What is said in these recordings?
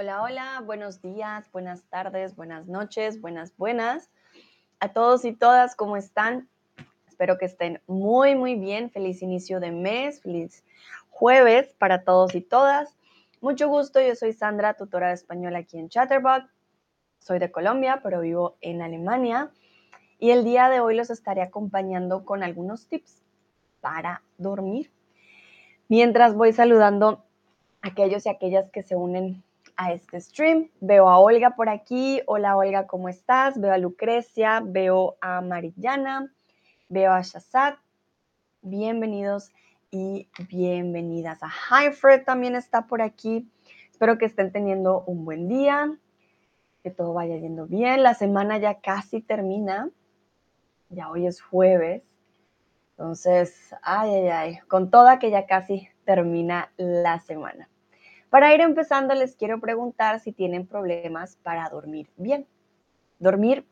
Hola, hola, buenos días, buenas tardes, buenas noches, buenas, buenas. A todos y todas, ¿cómo están? Espero que estén muy, muy bien. Feliz inicio de mes, feliz jueves para todos y todas. Mucho gusto, yo soy Sandra, tutora de español aquí en Chatterbug. Soy de Colombia, pero vivo en Alemania. Y el día de hoy los estaré acompañando con algunos tips para dormir. Mientras voy saludando a aquellos y aquellas que se unen a este stream. Veo a Olga por aquí. Hola Olga, ¿cómo estás? Veo a Lucrecia, veo a Marillana, veo a Shazad. Bienvenidos y bienvenidas. A Hi también está por aquí. Espero que estén teniendo un buen día, que todo vaya yendo bien. La semana ya casi termina. Ya hoy es jueves. Entonces, ay, ay, ay, con toda que ya casi termina la semana. Para ir empezando, les quiero preguntar si tienen problemas para dormir bien. Dormir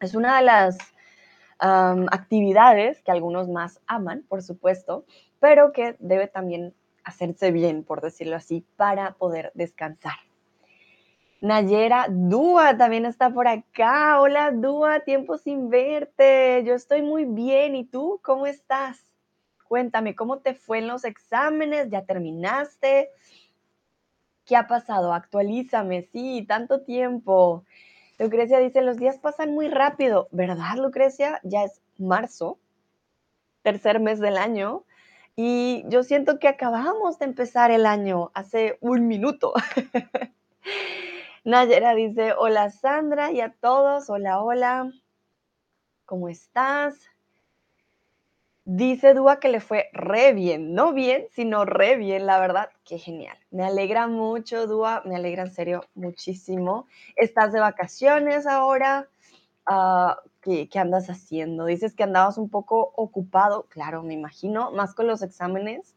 es una de las actividades que algunos más aman, por supuesto, pero que debe también hacerse bien, por decirlo así, para poder descansar. Nayera Dúa también está por acá. Hola Dúa, tiempo sin verte. Yo estoy muy bien. ¿Y tú cómo estás? Cuéntame, ¿cómo te fue en los exámenes? ¿Ya terminaste? ¿Qué ha pasado? Actualízame, sí, tanto tiempo. Lucrecia dice, los días pasan muy rápido, ¿verdad, Lucrecia? Ya es marzo, tercer mes del año, y yo siento que acabamos de empezar el año hace un minuto. Nayera dice, hola Sandra y a todos, hola, hola, ¿cómo estás? Dice Dúa que le fue re bien, no bien, sino re bien, la verdad, qué genial. Me alegra mucho, Dúa, me alegra en serio muchísimo. ¿Estás de vacaciones ahora? Ah, ¿qué, ¿Qué andas haciendo? Dices que andabas un poco ocupado, claro, me imagino, más con los exámenes.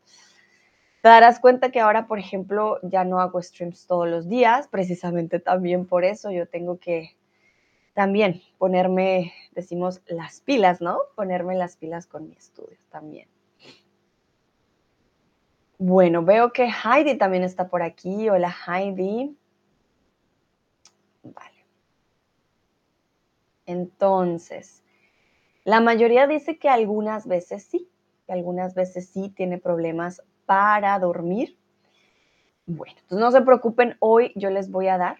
Te darás cuenta que ahora, por ejemplo, ya no hago streams todos los días, precisamente también por eso yo tengo que también ponerme, decimos, las pilas, ¿no? Ponerme las pilas con mi estudio también. Bueno, veo que Heidi también está por aquí. Hola Heidi. Vale. Entonces, la mayoría dice que algunas veces sí, que algunas veces sí tiene problemas para dormir. Bueno, entonces no se preocupen, hoy yo les voy a dar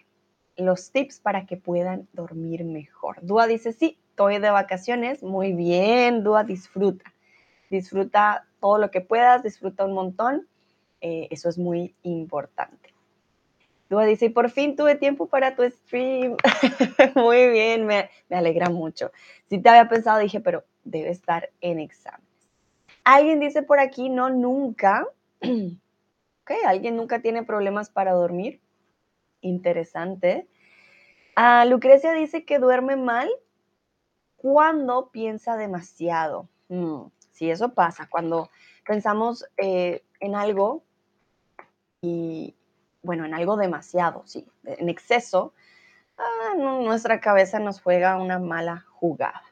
los tips para que puedan dormir mejor. Dúa dice, sí, estoy de vacaciones. Muy bien, Dúa, disfruta. Disfruta todo lo que puedas, disfruta un montón. Eh, eso es muy importante. Dúa dice, por fin tuve tiempo para tu stream. muy bien, me, alegra mucho. Si te había pensado, dije, pero debe estar en exámenes. Alguien dice por aquí, no, nunca. ok, alguien nunca tiene problemas para dormir interesante. Ah, Lucrecia dice que duerme mal cuando piensa demasiado. Mm, sí, eso pasa, cuando pensamos eh, en algo y, bueno, en algo demasiado, sí, en exceso, ah, nuestra cabeza nos juega una mala jugada.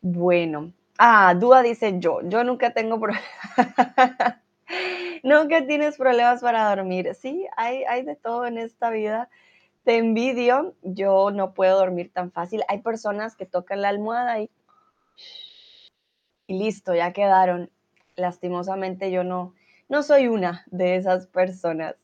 Bueno, ah, Dúa dice yo, yo nunca tengo problemas. Nunca tienes problemas para dormir. Sí, hay, hay de todo en esta vida. Te envidio, yo no puedo dormir tan fácil. Hay personas que tocan la almohada y, y listo, ya quedaron. Lastimosamente yo no, no soy una de esas personas.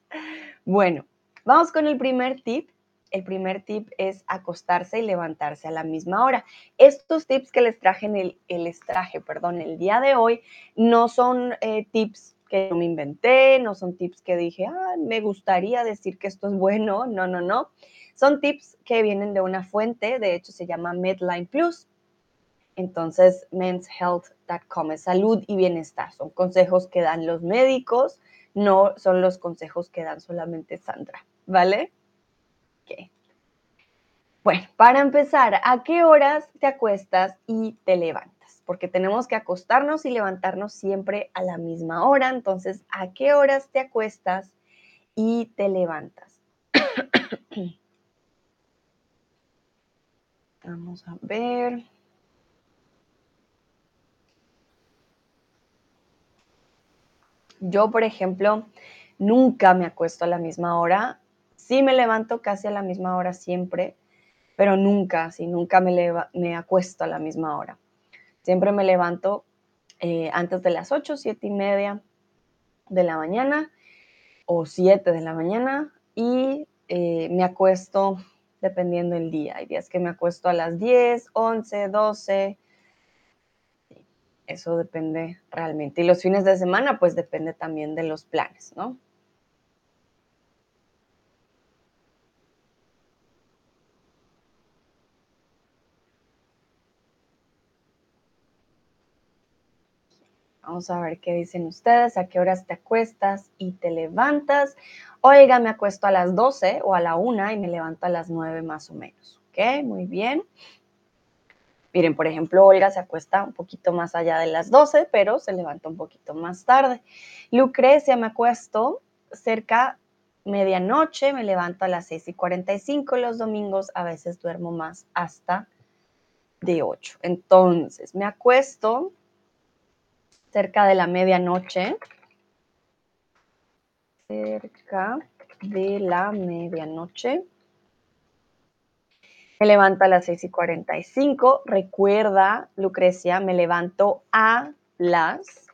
Bueno, vamos con el primer tip. El primer tip es acostarse y levantarse a la misma hora. Estos tips que les traje el, les traje, perdón, el día de hoy no son eh, tips que no me inventé, no son tips que dije, ah, me gustaría decir que esto es bueno, no, no, no. Son tips que vienen de una fuente, de hecho se llama Medline Plus. Entonces, menshealth.com es salud y bienestar. Son consejos que dan los médicos, no son los consejos que dan solamente Sandra, ¿vale? Ok. Bueno, para empezar, ¿a qué horas te acuestas y te levantas? Porque tenemos que acostarnos y levantarnos siempre a la misma hora. Entonces, ¿a qué horas te acuestas y te levantas? Vamos a ver. Yo, por ejemplo, nunca me acuesto a la misma hora. Sí me levanto casi a la misma hora siempre, pero nunca, sí, nunca me, me acuesto a la misma hora. Siempre me levanto eh, antes de las 8, 7 y media de la mañana o 7 de la mañana y eh, me acuesto dependiendo del día. Hay días que me acuesto a las 10, 11, 12. Eso depende realmente. Y los fines de semana, pues depende también de los planes, ¿no? A ver qué dicen ustedes, a qué horas te acuestas y te levantas. Oiga, me acuesto a las 12 o a la 1 y me levanto a las 9 más o menos. ¿Ok? Muy bien. Miren, por ejemplo, Olga se acuesta un poquito más allá de las 12, pero se levanta un poquito más tarde. Lucrecia, me acuesto cerca medianoche, me levanto a las 6 y 45 los domingos, a veces duermo más hasta de 8. Entonces, me acuesto cerca de la medianoche. Cerca de la medianoche. Me levanto a las 6 y 45. Recuerda, Lucrecia, me levanto a las.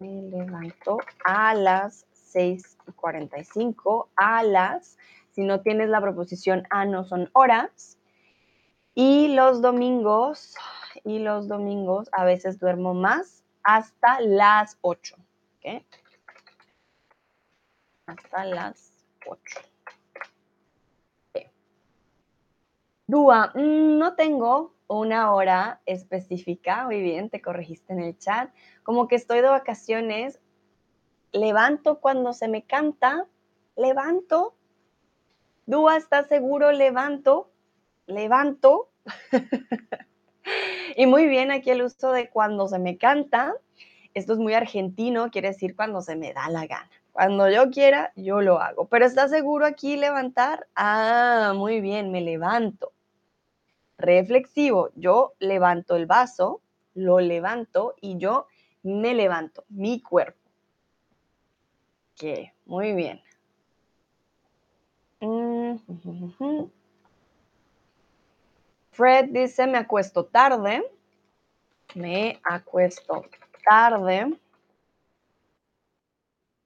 Me levanto a las 6 y 45. A las. Si no tienes la proposición a, no son horas. Y los domingos, y los domingos a veces duermo más hasta las 8. ¿okay? Hasta las 8. Dúa, mm, no tengo una hora específica. Muy bien, te corregiste en el chat. Como que estoy de vacaciones. Levanto cuando se me canta. Levanto. Dúa, ¿estás seguro? Levanto. Levanto. Y muy bien aquí el uso de cuando se me canta. Esto es muy argentino, quiere decir cuando se me da la gana. Cuando yo quiera, yo lo hago. Pero ¿está seguro aquí levantar? Ah, muy bien, me levanto. Reflexivo, yo levanto el vaso, lo levanto y yo me levanto, mi cuerpo. Ok, muy bien. Mm, Fred dice, me acuesto tarde. Me acuesto tarde.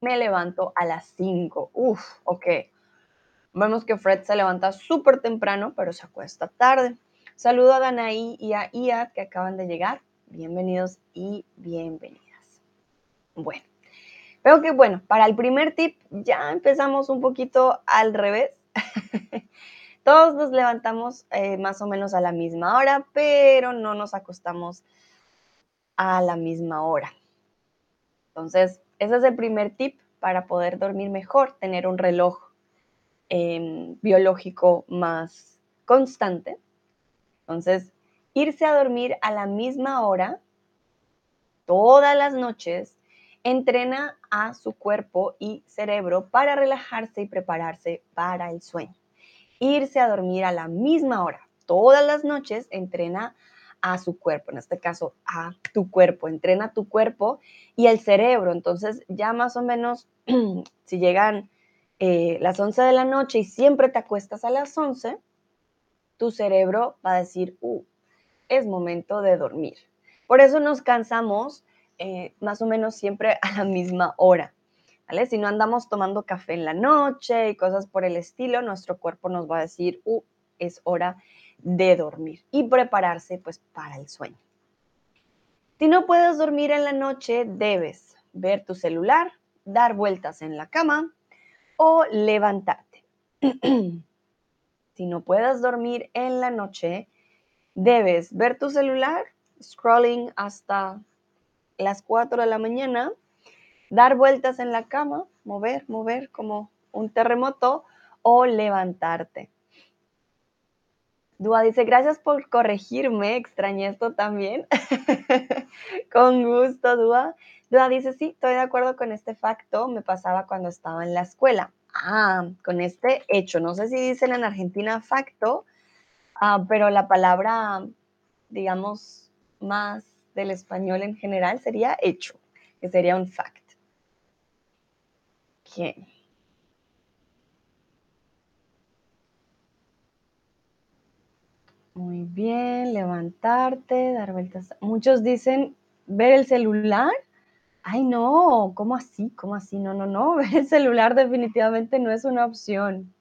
Me levanto a las 5. Uf, ok. Vemos que Fred se levanta súper temprano, pero se acuesta tarde. Saludo a Danaí y a Iad que acaban de llegar. Bienvenidos y bienvenidas. Bueno, veo que bueno, para el primer tip ya empezamos un poquito al revés. Todos nos levantamos eh, más o menos a la misma hora, pero no nos acostamos a la misma hora. Entonces, ese es el primer tip para poder dormir mejor, tener un reloj em, biológico más constante. Entonces, irse a dormir a la misma hora todas las noches entrena a su cuerpo y cerebro para relajarse y prepararse para el sueño irse a dormir a la misma hora todas las noches entrena a su cuerpo, en este caso a tu cuerpo, entrena tu cuerpo y el cerebro. Entonces ya más o menos, si llegan eh, las 11 de la noche y siempre te acuestas a las 11, tu cerebro va a decir, uh, es momento de dormir. Por eso nos cansamos eh, más o menos siempre a la misma hora. Si no andamos tomando café en la noche y cosas por el estilo, nuestro cuerpo nos va a decir, uh, es hora de dormir y prepararse pues para el sueño. Si no puedes dormir en la noche, debes ver tu celular, dar vueltas en la cama o levantarte. si no puedes dormir en la noche, debes ver tu celular, scrolling hasta las 4 de la mañana dar vueltas en la cama, mover, mover como un terremoto o levantarte. Dua dice, gracias por corregirme, extrañé esto también. con gusto, Dua. Dua dice, sí, estoy de acuerdo con este facto, me pasaba cuando estaba en la escuela. Ah, con este hecho, no sé si dicen en Argentina facto, ah, pero la palabra, digamos, más del español en general sería hecho, que sería un fact. Muy bien, levantarte, dar vueltas. Muchos dicen ver el celular. Ay, no, ¿cómo así? ¿Cómo así? No, no, no, ver el celular definitivamente no es una opción.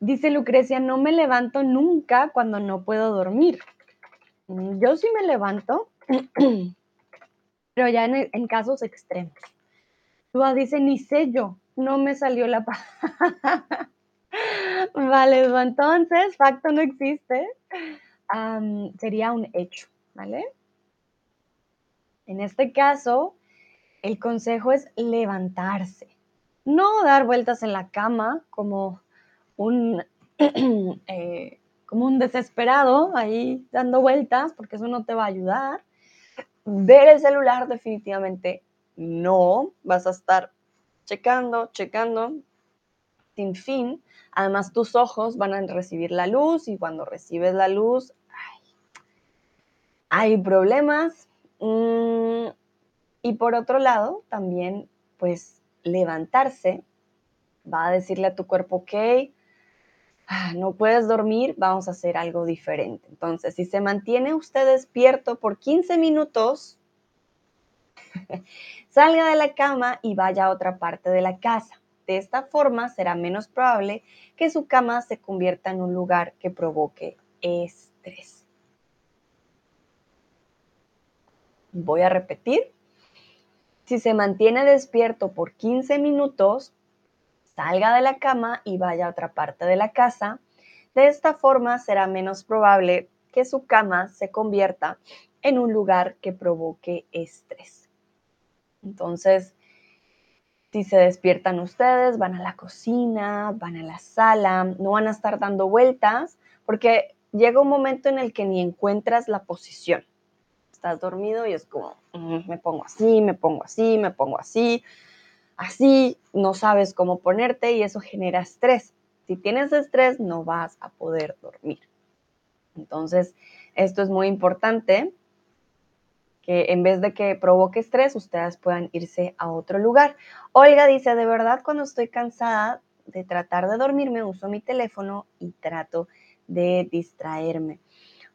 Dice Lucrecia, no me levanto nunca cuando no puedo dormir. Mm, yo sí me levanto, pero ya en casos extremos. Tua dice, ni sé yo, no me salió la paz. vale, entonces, facto no existe. sería un hecho, ¿vale? En este caso, el consejo es levantarse, no dar vueltas en la cama como un, eh, como un desesperado ahí dando vueltas, porque eso no te va a ayudar. Ver el celular definitivamente no, vas a estar checando, checando, sin fin. Además, tus ojos van a recibir la luz y cuando recibes la luz, hay problemas. Mm, y por otro lado, también, pues, levantarse va a decirle a tu cuerpo, ok, Ah, no puedes dormir, vamos a hacer algo diferente. Entonces, si se mantiene usted despierto por 15 minutos, salga de la cama y vaya a otra parte de la casa. De esta forma será menos probable que su cama se convierta en un lugar que provoque estrés. Voy a repetir. Si se mantiene despierto por 15 minutos, salga de la cama y vaya a otra parte de la casa. De esta forma será menos probable que su cama se convierta en un lugar que provoque estrés. Entonces, si se despiertan ustedes, van a la cocina, van a la sala, no van a estar dando vueltas, porque llega un momento en el que ni encuentras la posición. Estás dormido y es como, mm, me pongo así, me pongo así, me pongo así así no sabes cómo ponerte y eso genera estrés. Si tienes estrés, no vas a poder dormir. Entonces, esto es muy importante, que en vez de que provoque estrés, ustedes puedan irse a otro lugar. Olga dice, de verdad, cuando estoy cansada de tratar de dormirme, uso mi teléfono y trato de distraerme.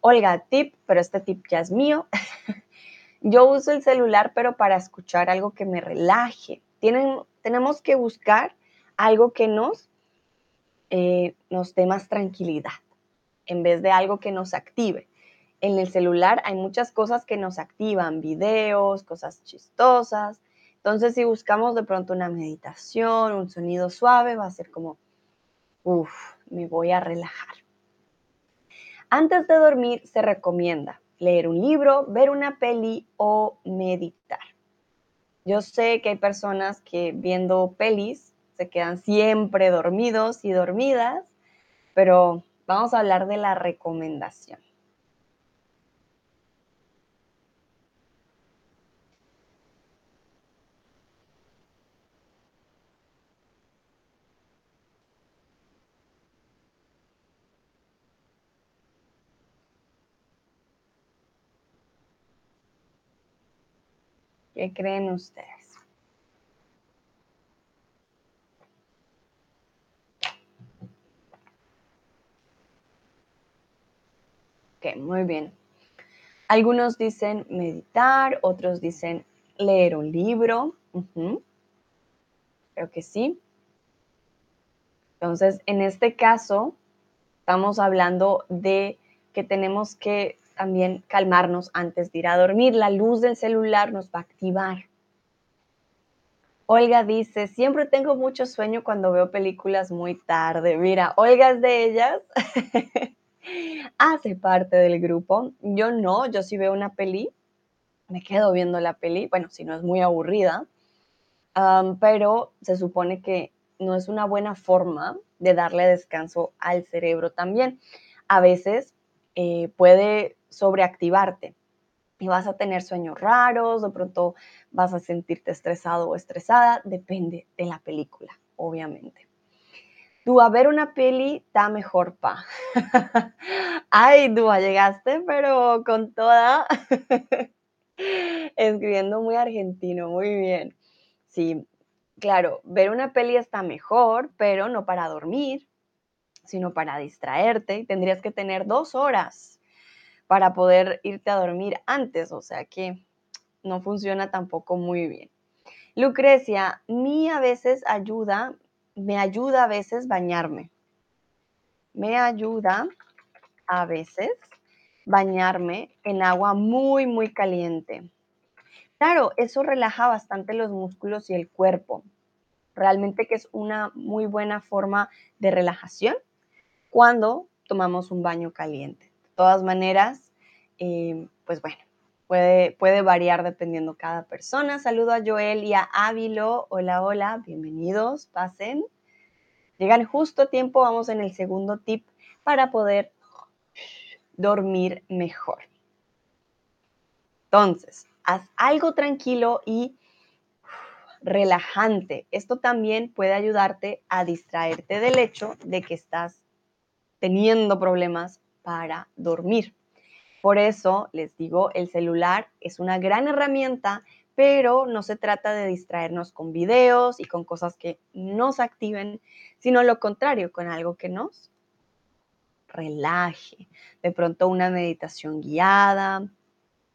Olga, tip, pero este tip ya es mío. Yo uso el celular, pero para escuchar algo que me relaje tenemos que buscar algo que nos, eh, nos dé más tranquilidad en vez de algo que nos active. En el celular hay muchas cosas que nos activan, videos, cosas chistosas. Entonces, si buscamos de pronto una meditación, un sonido suave, va a ser como, uff, me voy a relajar. Antes de dormir se recomienda leer un libro, ver una peli o meditar. Yo sé que hay personas que viendo pelis se quedan siempre dormidos y dormidas, pero vamos a hablar de la recomendación. ¿Qué creen ustedes? Ok, muy bien. Algunos dicen meditar, otros dicen leer un libro. Creo que sí. Entonces, en este caso, estamos hablando de que tenemos que también calmarnos antes de ir a dormir. La luz del celular nos va a activar. Olga dice, siempre tengo mucho sueño cuando veo películas muy tarde. Mira, Olga es de ellas. Hace parte del grupo. Yo no, yo sí veo una peli, me quedo viendo la peli, bueno, si no es muy aburrida, pero se supone que no es una buena forma de darle descanso al cerebro también. A veces eh, puede sobreactivarte y vas a tener sueños raros, de pronto vas a sentirte estresado o estresada, depende de la película, obviamente. Tú a ver una peli está mejor, pa. Ay, Dúa, llegaste, pero con toda. Escribiendo muy argentino, muy bien. Sí, claro, ver una peli está mejor, pero no para dormir, sino para distraerte tendrías que tener dos horas para poder irte a dormir antes, o sea que no funciona tampoco muy bien. Lucrecia, mi a veces ayuda, me ayuda a veces bañarme. Me ayuda a veces bañarme en agua muy, muy caliente. Claro, eso relaja bastante los músculos y el cuerpo. Realmente que es una muy buena forma de relajación cuando tomamos un baño caliente. Todas maneras, pues bueno, puede, puede variar dependiendo cada persona. Saludo a Joel y a Ávilo. Hola, hola, bienvenidos, pasen. Llegan justo a tiempo, vamos en el segundo tip para poder dormir mejor. Entonces, haz algo tranquilo y relajante. Esto también puede ayudarte a distraerte del hecho de que estás teniendo problemas para dormir. Por eso les digo, el celular es una gran herramienta, pero no se trata de distraernos con videos y con cosas que nos activen, sino lo contrario, con algo que nos relaje. De pronto una meditación guiada,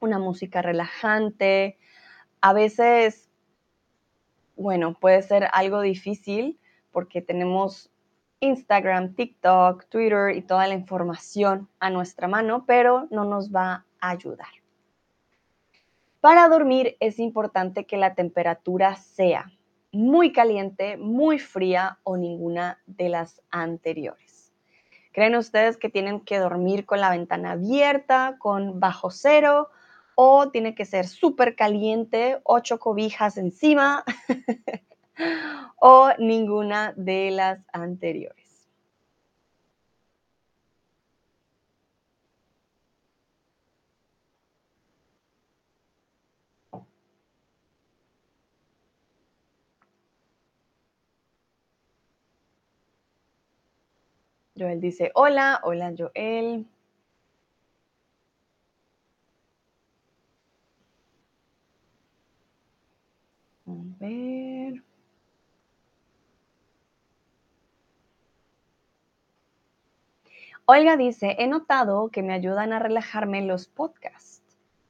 una música relajante. A veces, bueno, puede ser algo difícil porque tenemos Instagram, TikTok, Twitter y toda la información a nuestra mano, pero no nos va a ayudar. Para dormir es importante que la temperatura sea muy caliente, muy fría o ninguna de las anteriores. ¿Creen ustedes que tienen que dormir con la ventana abierta, con bajo cero, o tiene que ser súper caliente, ocho cobijas encima? o ninguna de las anteriores. Joel dice, hola, hola Joel. A. Olga dice, he notado que me ayudan a relajarme los podcasts.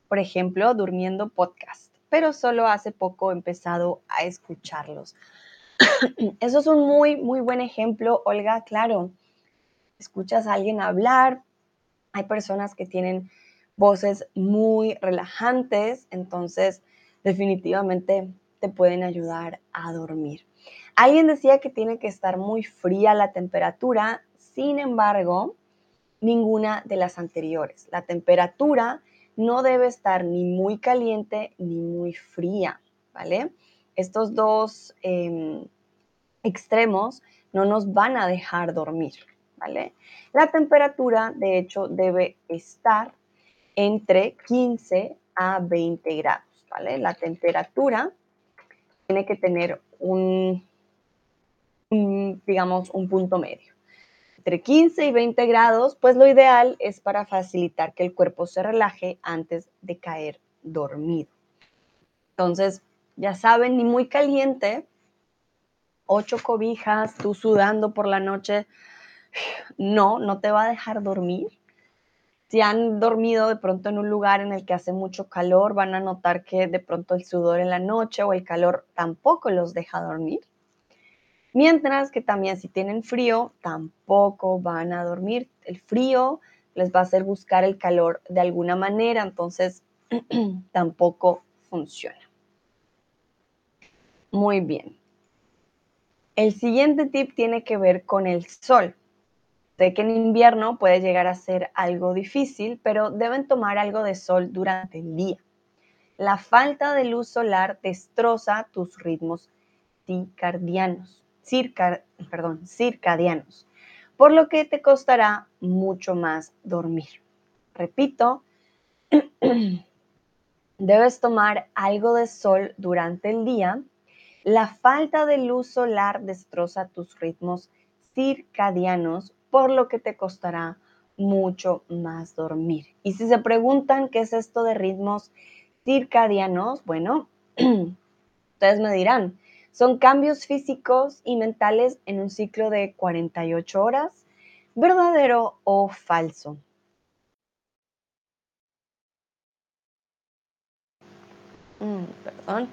Por ejemplo, durmiendo podcast, pero solo hace poco he empezado a escucharlos. Eso es un muy, muy buen ejemplo, Olga, claro. Escuchas a alguien hablar, hay personas que tienen voces muy relajantes, entonces definitivamente te pueden ayudar a dormir. Alguien decía que tiene que estar muy fría la temperatura, sin embargo, ninguna de las anteriores. La temperatura no debe estar ni muy caliente ni muy fría, ¿vale? Estos dos em, extremos no nos van a dejar dormir, ¿vale? La temperatura, de hecho, debe estar entre 15 a 20 grados, ¿vale? La temperatura tiene que tener un digamos, un punto medio entre 15 y 20 grados, pues lo ideal es para facilitar que el cuerpo se relaje antes de caer dormido. Entonces, ya saben, ni muy caliente, ocho cobijas, tú sudando por la noche, no, no te va a dejar dormir. Si han dormido de pronto en un lugar en el que hace mucho calor, van a notar que de pronto el sudor en la noche o el calor tampoco los deja dormir. Mientras que también si tienen frío, tampoco van a dormir. El frío les va a hacer buscar el calor de alguna manera, entonces tampoco funciona. Muy bien. El siguiente tip tiene que ver con el sol. Sé que en invierno puede llegar a ser algo difícil, pero deben tomar algo de sol durante el día. La falta de luz solar destroza tus ritmos circadianos perdón, circadianos, por lo que te costará mucho más dormir. Repito, debes tomar algo de sol durante el día. La falta de luz solar destroza tus ritmos circadianos, por lo que te costará mucho más dormir. Y si se preguntan qué es esto de ritmos circadianos, bueno, ustedes me dirán, son cambios físicos y mentales en un ciclo de 48 horas. ¿Verdadero o falso? Mm, perdón.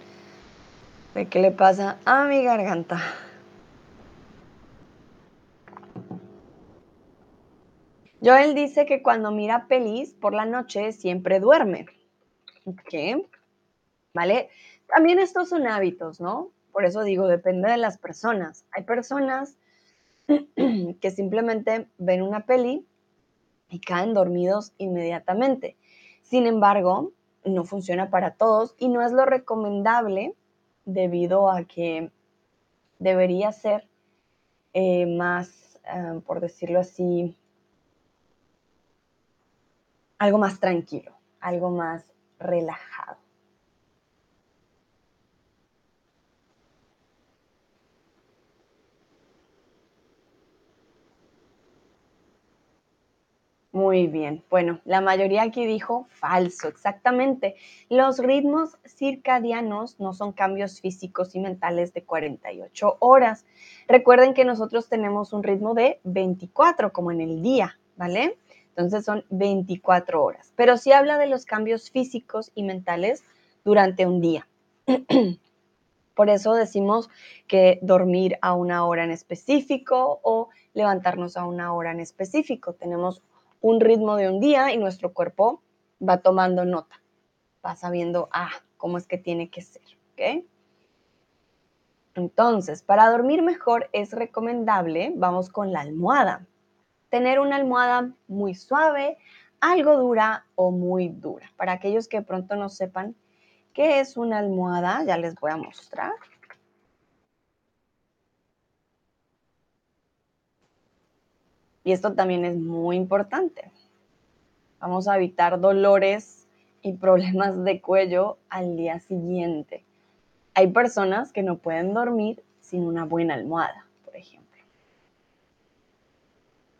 ¿Qué le pasa a mi garganta? Joel dice que cuando mira pelis por la noche siempre duerme. ¿Qué? ¿Vale? También estos son hábitos, ¿no? Por eso digo, depende de las personas. Hay personas que simplemente ven una peli y caen dormidos inmediatamente. Sin embargo, no funciona para todos y no es lo recomendable debido a que debería ser eh, más, eh, por decirlo así, algo más tranquilo, algo más relajado. Muy bien. Bueno, la mayoría aquí dijo falso, exactamente. Los ritmos circadianos no son cambios físicos y mentales de 48 horas. Recuerden que nosotros tenemos un ritmo de 24, como en el día, ¿vale? Entonces son 24 horas. Pero sí habla de los cambios físicos y mentales durante un día. Por eso decimos que dormir a una hora en específico o levantarnos a una hora en específico. Tenemos un ritmo de un día y nuestro cuerpo va tomando nota, va sabiendo, ah, cómo es que tiene que ser, ¿ok? Entonces, para dormir mejor es recomendable, vamos con la almohada, tener una almohada muy suave, algo dura o muy dura. Para aquellos que pronto no sepan qué es una almohada, ya les voy a mostrar. Y esto también es muy importante. Vamos a evitar dolores y problemas de cuello al día siguiente. Hay personas que no pueden dormir sin una buena almohada, por ejemplo.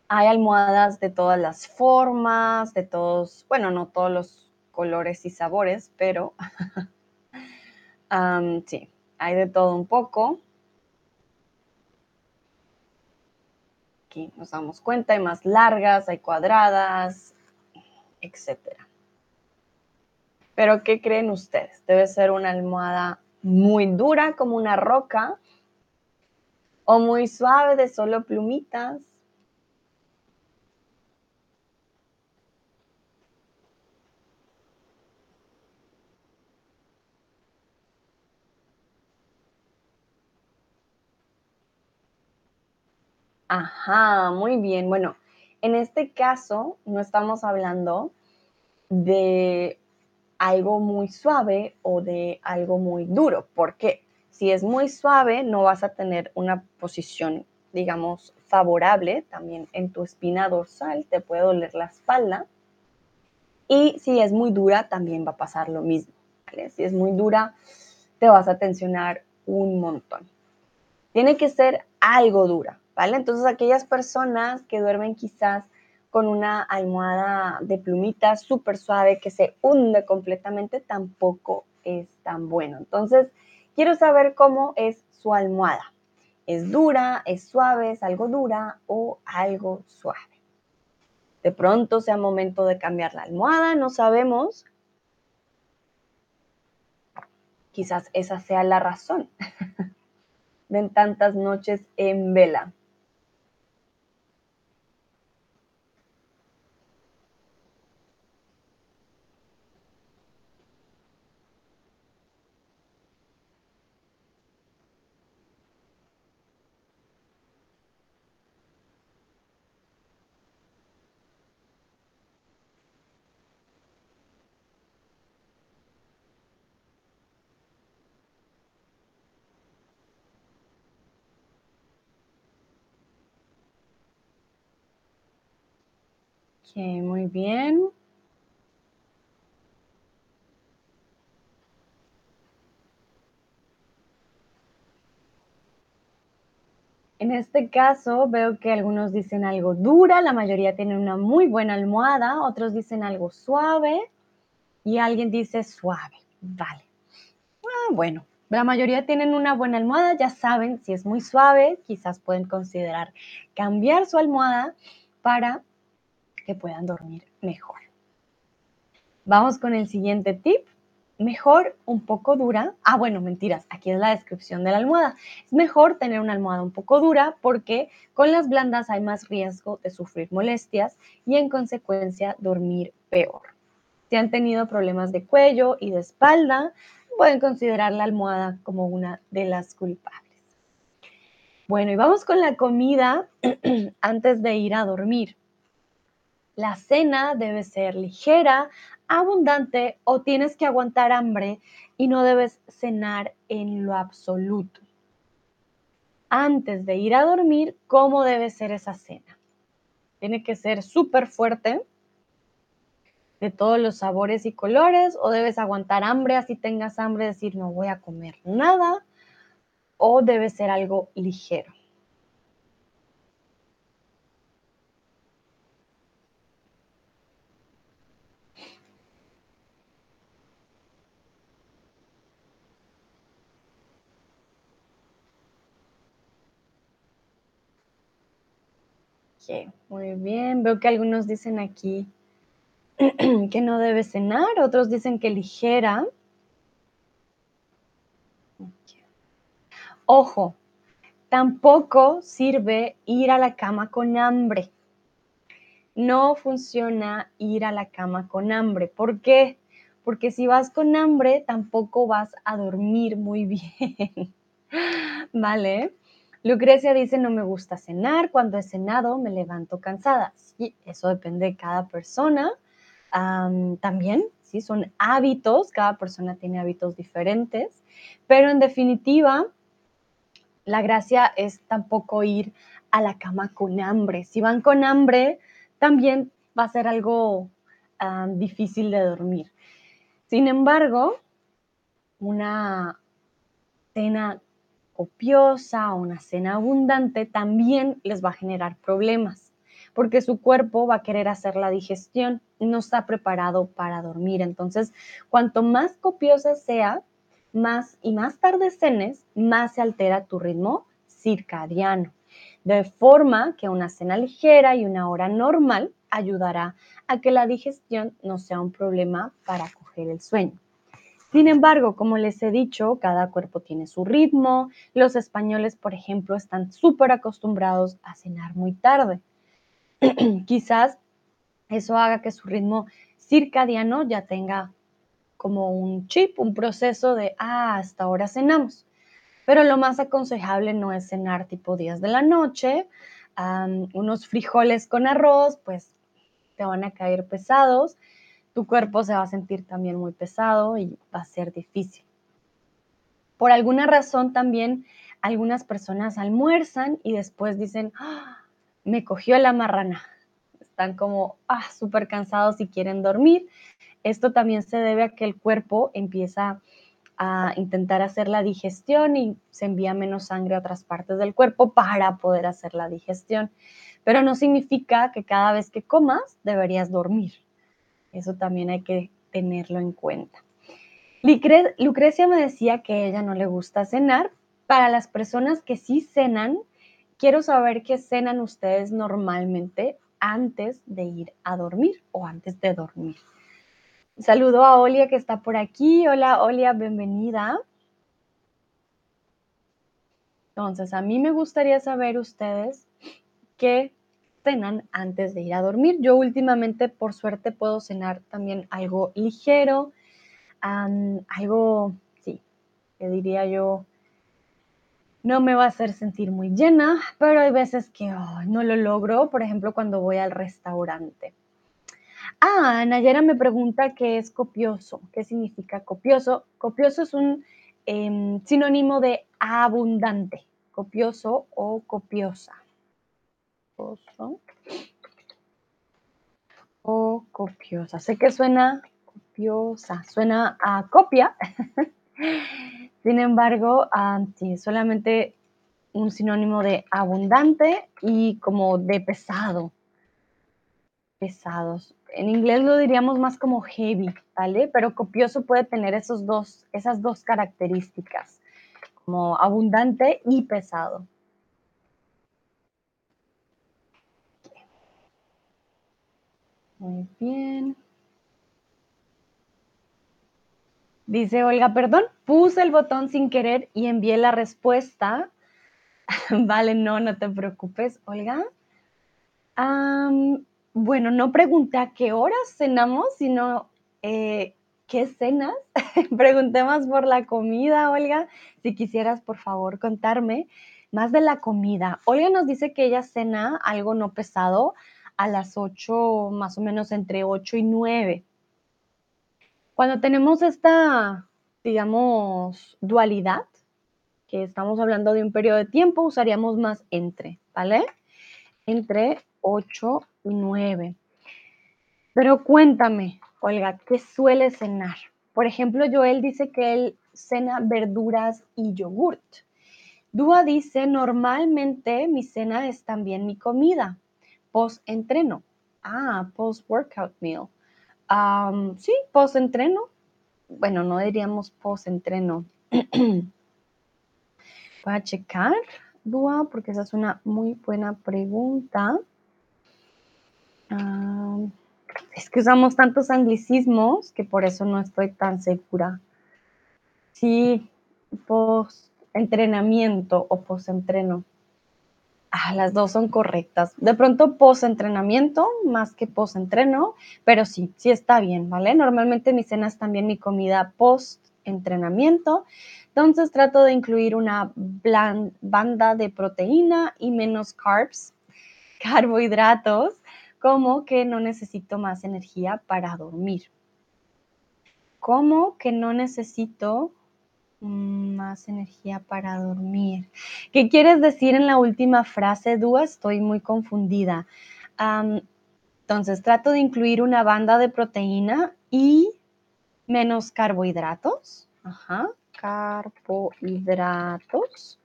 Hay almohadas de todas las formas, de todos, bueno, no todos los colores y sabores, pero sí, hay de todo un poco. Aquí nos damos cuenta, hay más largas, hay cuadradas, etc. Pero, ¿qué creen ustedes? ¿Debe ser una almohada muy dura como una roca? ¿O muy suave de solo plumitas? Ajá, muy bien. Bueno, en este caso no estamos hablando de algo muy suave o de algo muy duro. porque Si es muy suave, no vas a tener una posición, digamos, favorable también en tu espina dorsal, te puede doler la espalda. Y si es muy dura, también va a pasar lo mismo. Si es muy dura, te vas a tensionar un montón. Tiene que ser algo dura, ¿vale? Entonces aquellas personas que duermen quizás con una almohada de plumitas súper suave que se hunde completamente, tampoco es tan bueno. Entonces, quiero saber cómo es su almohada. ¿Es dura, es suave, es algo dura o algo suave? De pronto sea momento de cambiar la almohada, no sabemos. Quizás esa sea la razón de tantas noches en vela. Muy bien. En este caso veo que algunos dicen algo dura, la mayoría tienen una muy buena almohada, otros dicen algo suave y alguien dice suave. Vale. Ah, bueno, la mayoría tienen una buena almohada, ya saben, si es muy suave, quizás pueden considerar cambiar su almohada para que puedan dormir mejor. Vamos con el siguiente tip. Mejor un poco dura. Ah, bueno, mentiras. Aquí es la descripción de la almohada. Es mejor tener una almohada un poco dura porque con las blandas hay más riesgo de sufrir molestias y en consecuencia dormir peor. Si han tenido problemas de cuello y de espalda, pueden considerar la almohada como una de las culpables. Bueno, y vamos con la comida antes de ir a dormir. La cena debe ser ligera, abundante o tienes que aguantar hambre y no debes cenar en lo absoluto. Antes de ir a dormir, ¿cómo debe ser esa cena? Tiene que ser súper fuerte, de todos los sabores y colores, o debes aguantar hambre, así tengas hambre, decir no voy a comer nada, o debe ser algo ligero. Muy bien. Veo que algunos dicen aquí que no debe cenar, otros dicen que ligera. Ojo, tampoco sirve ir a la cama con hambre. No funciona ir a la cama con hambre. ¿Por qué? Porque si vas con hambre, tampoco vas a dormir muy bien. ¿Vale? Lucrecia dice, no me gusta cenar, cuando he cenado me levanto cansada. Sí, eso depende de cada persona. también, sí, son hábitos, cada persona tiene hábitos diferentes, pero en definitiva, la gracia es tampoco ir a la cama con hambre. Si van con hambre, también va a ser algo difícil de dormir. Sin embargo, una cena copiosa o una cena abundante también les va a generar problemas, porque su cuerpo va a querer hacer la digestión, no está preparado para dormir. Entonces, cuanto más copiosa sea, más y más tarde cenes, más se altera tu ritmo circadiano. De forma que una cena ligera y una hora normal ayudará a que la digestión no sea un problema para coger el sueño. Sin embargo, como les he dicho, cada cuerpo tiene su ritmo. Los españoles, por ejemplo, están súper acostumbrados a cenar muy tarde. Quizás eso haga que su ritmo circadiano ya tenga como un chip, un proceso de, ah, hasta ahora cenamos. Pero lo más aconsejable no es cenar tipo días de la noche, unos frijoles con arroz, pues te van a caer pesados tu cuerpo se va a sentir también muy pesado y va a ser difícil. Por alguna razón también algunas personas almuerzan y después dicen, ¡Ah! me cogió la marrana. Están como ah, súper cansados y quieren dormir. Esto también se debe a que el cuerpo empieza a intentar hacer la digestión y se envía menos sangre a otras partes del cuerpo para poder hacer la digestión. Pero no significa que cada vez que comas deberías dormir. Eso también hay que tenerlo en cuenta. Lucrecia me decía que ella no le gusta cenar. Para las personas que sí cenan, quiero saber qué cenan ustedes normalmente antes de ir a dormir o antes de dormir. Saludo a Olia que está por aquí. Hola Olia, bienvenida. Entonces, a mí me gustaría saber ustedes qué cenan antes de ir a dormir. Yo últimamente, por suerte, puedo cenar también algo ligero, algo, sí, que diría yo, no me va a hacer sentir muy llena, pero hay veces que no lo logro, por ejemplo, cuando voy al restaurante. Ah, Nayera me pregunta qué es copioso, qué significa copioso. Copioso es un em, sinónimo de abundante, copioso o copiosa o copiosa. Sé que suena copiosa, suena a copia. Sin embargo, ah, sí, solamente un sinónimo de abundante y como de pesado. Pesados. En inglés lo diríamos más como heavy, ¿vale? Pero copioso puede tener esos dos, esas dos características, como abundante y pesado. Muy bien. Dice Olga, perdón, puse el botón sin querer y envié la respuesta. vale, no, no te preocupes, Olga. bueno, no pregunté a qué horas cenamos, sino eh, qué cenas. Pregunté más por la comida, Olga. Si quisieras, por favor, contarme más de la comida. Olga nos dice que ella cena algo no pesado a las 8, más o menos entre 8 y 9. Cuando tenemos esta, digamos, dualidad, que estamos hablando de un periodo de tiempo, usaríamos más entre, ¿vale? Entre 8 y 9. Pero cuéntame, Olga, ¿qué suele cenar? Por ejemplo, Joel dice que él cena verduras y yogurt. Dúa dice, normalmente mi cena es también mi comida, post-entreno. Ah, post-workout meal sí, post-entreno. Bueno, no diríamos post-entreno. Voy a checar, Dua, porque esa es una muy buena pregunta. es que usamos tantos anglicismos que por eso no estoy tan segura. Sí, post-entrenamiento o post-entreno. Ah, las dos son correctas. De pronto post-entrenamiento más que post-entreno, pero sí, sí está bien, ¿vale? Normalmente mi cena es también mi comida post-entrenamiento. Entonces trato de incluir una banda de proteína y menos carbs, carbohidratos, como que no necesito más energía para dormir. Como que no necesito más energía para dormir. ¿Qué quieres decir en la última frase, Dúa? Estoy muy confundida. entonces, trato de incluir una banda de proteína y menos carbohidratos. Ajá, carbohidratos.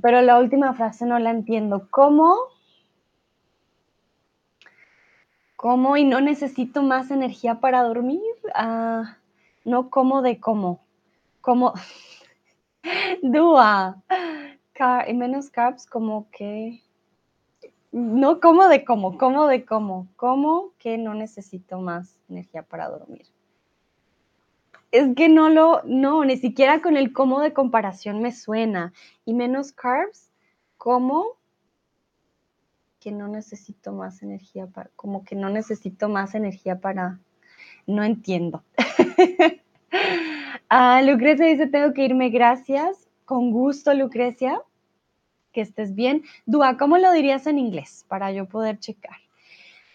Pero la última frase no la entiendo. ¿Cómo? ¿Cómo y no necesito más energía para dormir? Ah, no como de cómo. Como. Dúa. y menos carbs, como que. No como de cómo, como de cómo. Como que no necesito más energía para dormir. Es que no lo. No, ni siquiera con el cómo de comparación me suena. Y menos carbs, como que no necesito más energía para. Como que no necesito más energía para. No entiendo. Ah, Lucrecia dice, tengo que irme, gracias. Con gusto, Lucrecia. Que estés bien. Dua, ¿cómo lo dirías en inglés para yo poder checar?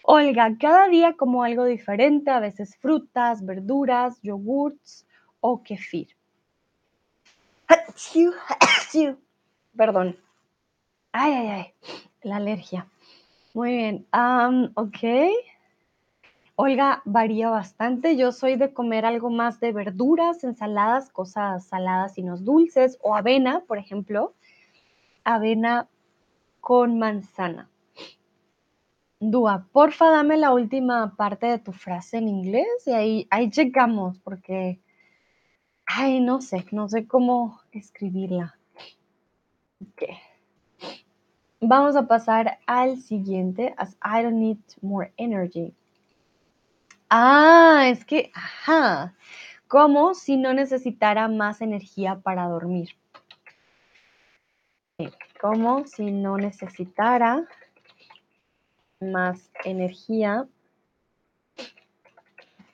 Olga, cada día como algo diferente, a veces frutas, verduras, yogurts o kefir. Perdón. Ay, ay, ay. La alergia. Muy bien. ok. Olga varía bastante. Yo soy de comer algo más de verduras, ensaladas, cosas saladas y no dulces, o avena, por ejemplo. Avena con manzana. Dúa, porfa, dame la última parte de tu frase en inglés y ahí, ahí porque, ay, no sé, no sé cómo escribirla. Vamos a pasar al siguiente, as I don't need more energy. Ah, es que, ajá, como si no necesitara más energía para dormir. Como si no necesitara más energía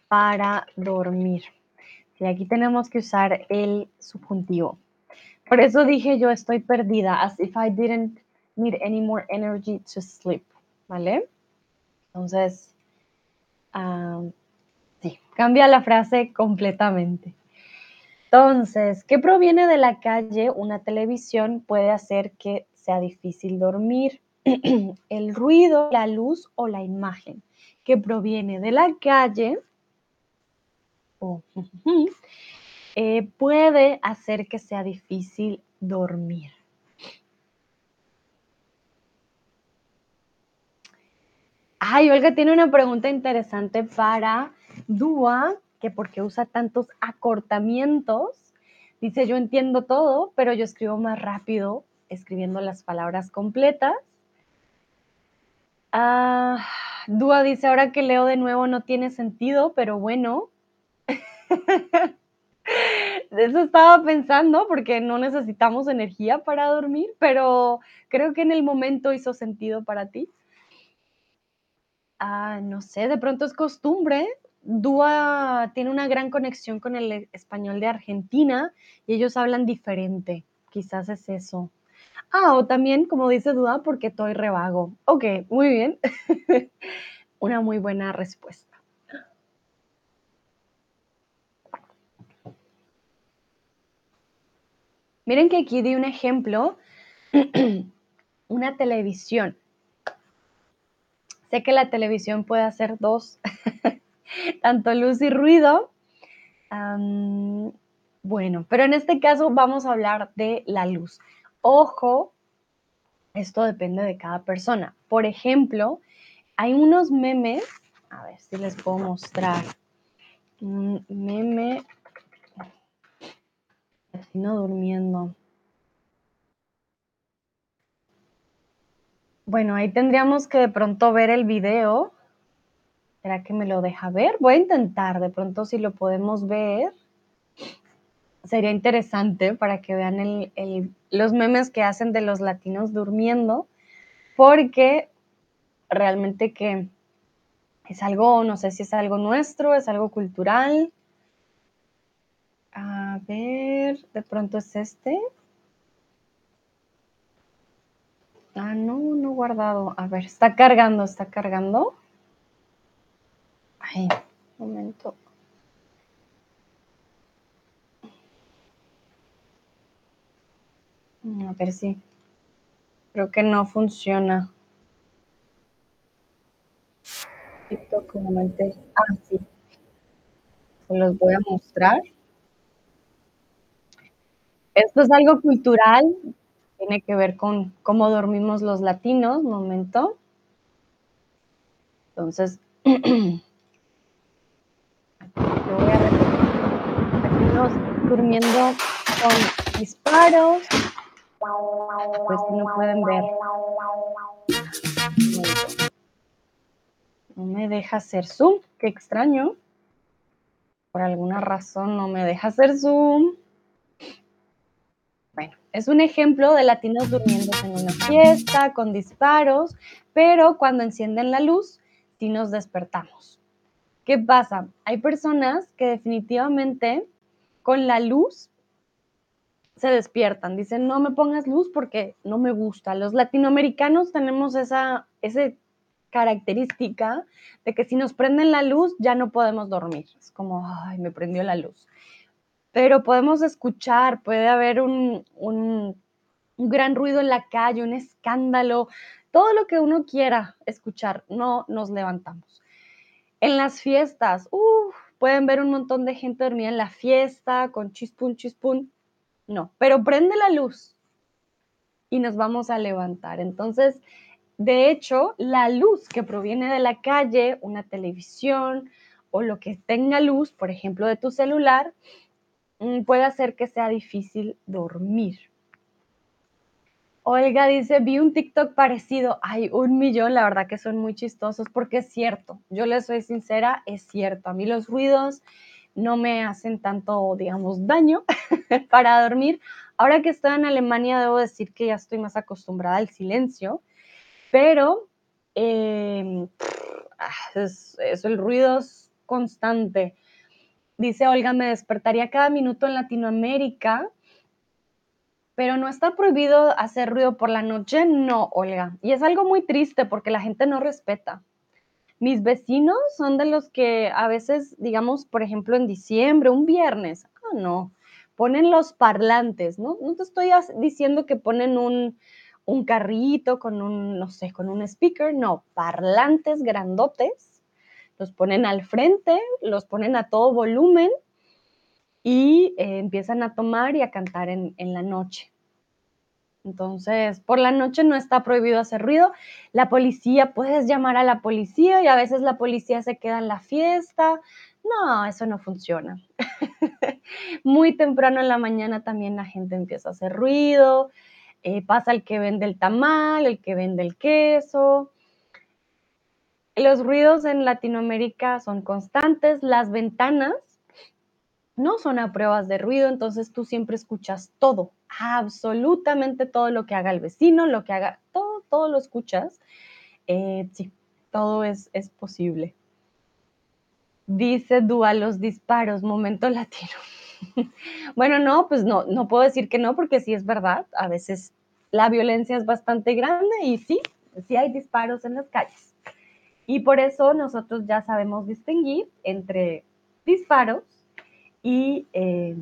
para dormir. Y aquí tenemos que usar el subjuntivo. Por eso dije yo estoy perdida, as if I didn't need any more energy to sleep, ¿vale? Entonces, sí, cambia la frase completamente. Entonces, ¿qué proviene de la calle? Una televisión puede hacer que sea difícil dormir. El ruido, la luz o la imagen que proviene de la calle eh, puede hacer que sea difícil dormir. Ay, Olga tiene una pregunta interesante para Dúa, que porque usa tantos acortamientos. Dice, yo entiendo todo, pero yo escribo más rápido escribiendo las palabras completas. Ah, Dúa dice, ahora que leo de nuevo no tiene sentido, pero bueno. Eso estaba pensando porque no necesitamos energía para dormir, pero creo que en el momento hizo sentido para ti. Ah, no sé, de pronto es costumbre. Dúa tiene una gran conexión con el español de Argentina y ellos hablan diferente. Quizás es eso. Ah, o también, como dice Duda, porque estoy revago. Ok, muy bien. Una muy buena respuesta. Miren que aquí di un ejemplo, una televisión. Sé que la televisión puede hacer dos, tanto luz y ruido. bueno, pero en este caso vamos a hablar de la luz. Ojo, esto depende de cada persona. Por ejemplo, hay unos memes, a ver si les puedo mostrar. Meme no durmiendo. Bueno, ahí tendríamos que de pronto ver el video. ¿Será que me lo deja ver? Voy a intentar, de pronto si lo podemos ver. Sería interesante para que vean los memes que hacen de los latinos durmiendo, porque realmente que es algo, no sé si es algo nuestro, es algo cultural, a ver, de pronto es este. Ah, no, no guardado. A ver, está cargando, está cargando. Ay, un momento. A ver si. Creo que no funciona. TikTok. Ah, sí. Se los voy a mostrar. Esto es algo cultural, tiene que ver con cómo dormimos los latinos, momento. Entonces, yo voy a latinos durmiendo con disparos, pues no pueden ver. No me deja hacer zoom, qué extraño. Por alguna razón no me deja hacer zoom. Es un ejemplo de latinos durmiendo en una fiesta, con disparos, pero cuando encienden la luz, sí nos despertamos. ¿Qué pasa? Hay personas que definitivamente con la luz se despiertan. Dicen, no me pongas luz porque no me gusta. Los latinoamericanos tenemos esa, esa característica de que si nos prenden la luz ya no podemos dormir. Es como, ay, me prendió la luz pero podemos escuchar, puede haber un, gran ruido en la calle, un escándalo, todo lo que uno quiera escuchar, no nos levantamos. En las fiestas, pueden ver un montón de gente dormida en la fiesta con chispun, chispun. No, pero prende la luz y nos vamos a levantar. Entonces, de hecho, la luz que proviene de la calle, una televisión o lo que tenga luz, por ejemplo, de tu celular, puede hacer que sea difícil dormir. Olga dice, vi un TikTok parecido. Hay un millón, la verdad que son muy chistosos porque es cierto. Yo les soy sincera, es cierto. A mí los ruidos no me hacen tanto, digamos, daño para dormir. Ahora que estoy en Alemania, debo decir que ya estoy más acostumbrada al silencio, pero em, ah, es, el ruido es constante. Dice Olga, me despertaría cada minuto en Latinoamérica, pero no está prohibido hacer ruido por la noche. No, Olga. Y es algo muy triste porque la gente no respeta. Mis vecinos son de los que a veces, digamos, por ejemplo, en diciembre, un viernes, ah, no, ponen los parlantes, ¿no? No te estoy diciendo que ponen un, un carrito con un, no sé, con un speaker, no, parlantes grandotes los ponen al frente, los ponen a todo volumen y eh, empiezan a tomar y a cantar en, la noche. Entonces, por la noche no está prohibido hacer ruido. La policía, puedes llamar a la policía y a veces la policía se queda en la fiesta. No, eso no funciona. Muy temprano en la mañana también la gente empieza a hacer ruido. Eh, pasa el que vende el tamal, el que vende el queso. Los ruidos en Latinoamérica son constantes, las ventanas no son a pruebas de ruido, entonces tú siempre escuchas todo, absolutamente todo lo que haga el vecino, lo que haga, todo, todo lo escuchas. Eh, sí, todo es, es posible. Dice Dua los disparos, momento latino. bueno, no, pues no, no puedo decir que no, porque sí es verdad. A veces la violencia es bastante grande y sí, sí hay disparos en las calles. Y por eso nosotros ya sabemos distinguir entre disparos y eh,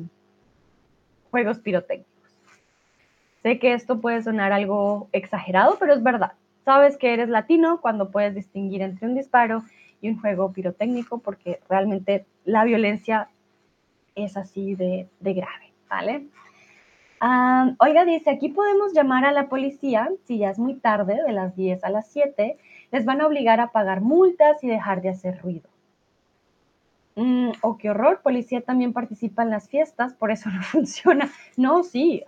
juegos pirotécnicos. Sé que esto puede sonar algo exagerado, pero es verdad. Sabes que eres latino cuando puedes distinguir entre un disparo y un juego pirotécnico porque realmente la violencia es así de, grave, ¿vale? oiga, dice, aquí podemos llamar a la policía si ya es muy tarde, de las 10 a las 7, les van a obligar a pagar multas y dejar de hacer ruido. Oh, qué horror, policía también participa en las fiestas, por eso no funciona. No, sí,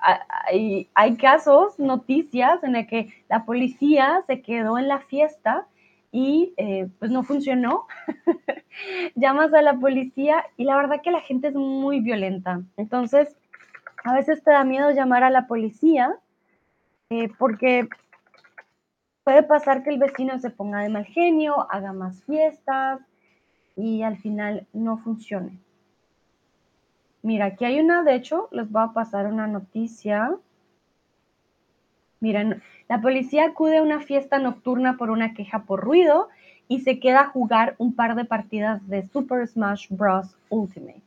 hay, casos, noticias en el que la policía se quedó en la fiesta y eh, pues no funcionó. Llamas a la policía y la verdad que la gente es muy violenta. Entonces, a veces te da miedo llamar a la policía eh, porque puede pasar que el vecino se ponga de mal genio, haga más fiestas y al final no funcione. Mira, aquí hay una, de hecho, les voy a pasar una noticia. Miren, la policía acude a una fiesta nocturna por una queja por ruido y se queda a jugar un par de partidas de Super Smash Bros. Ultimate.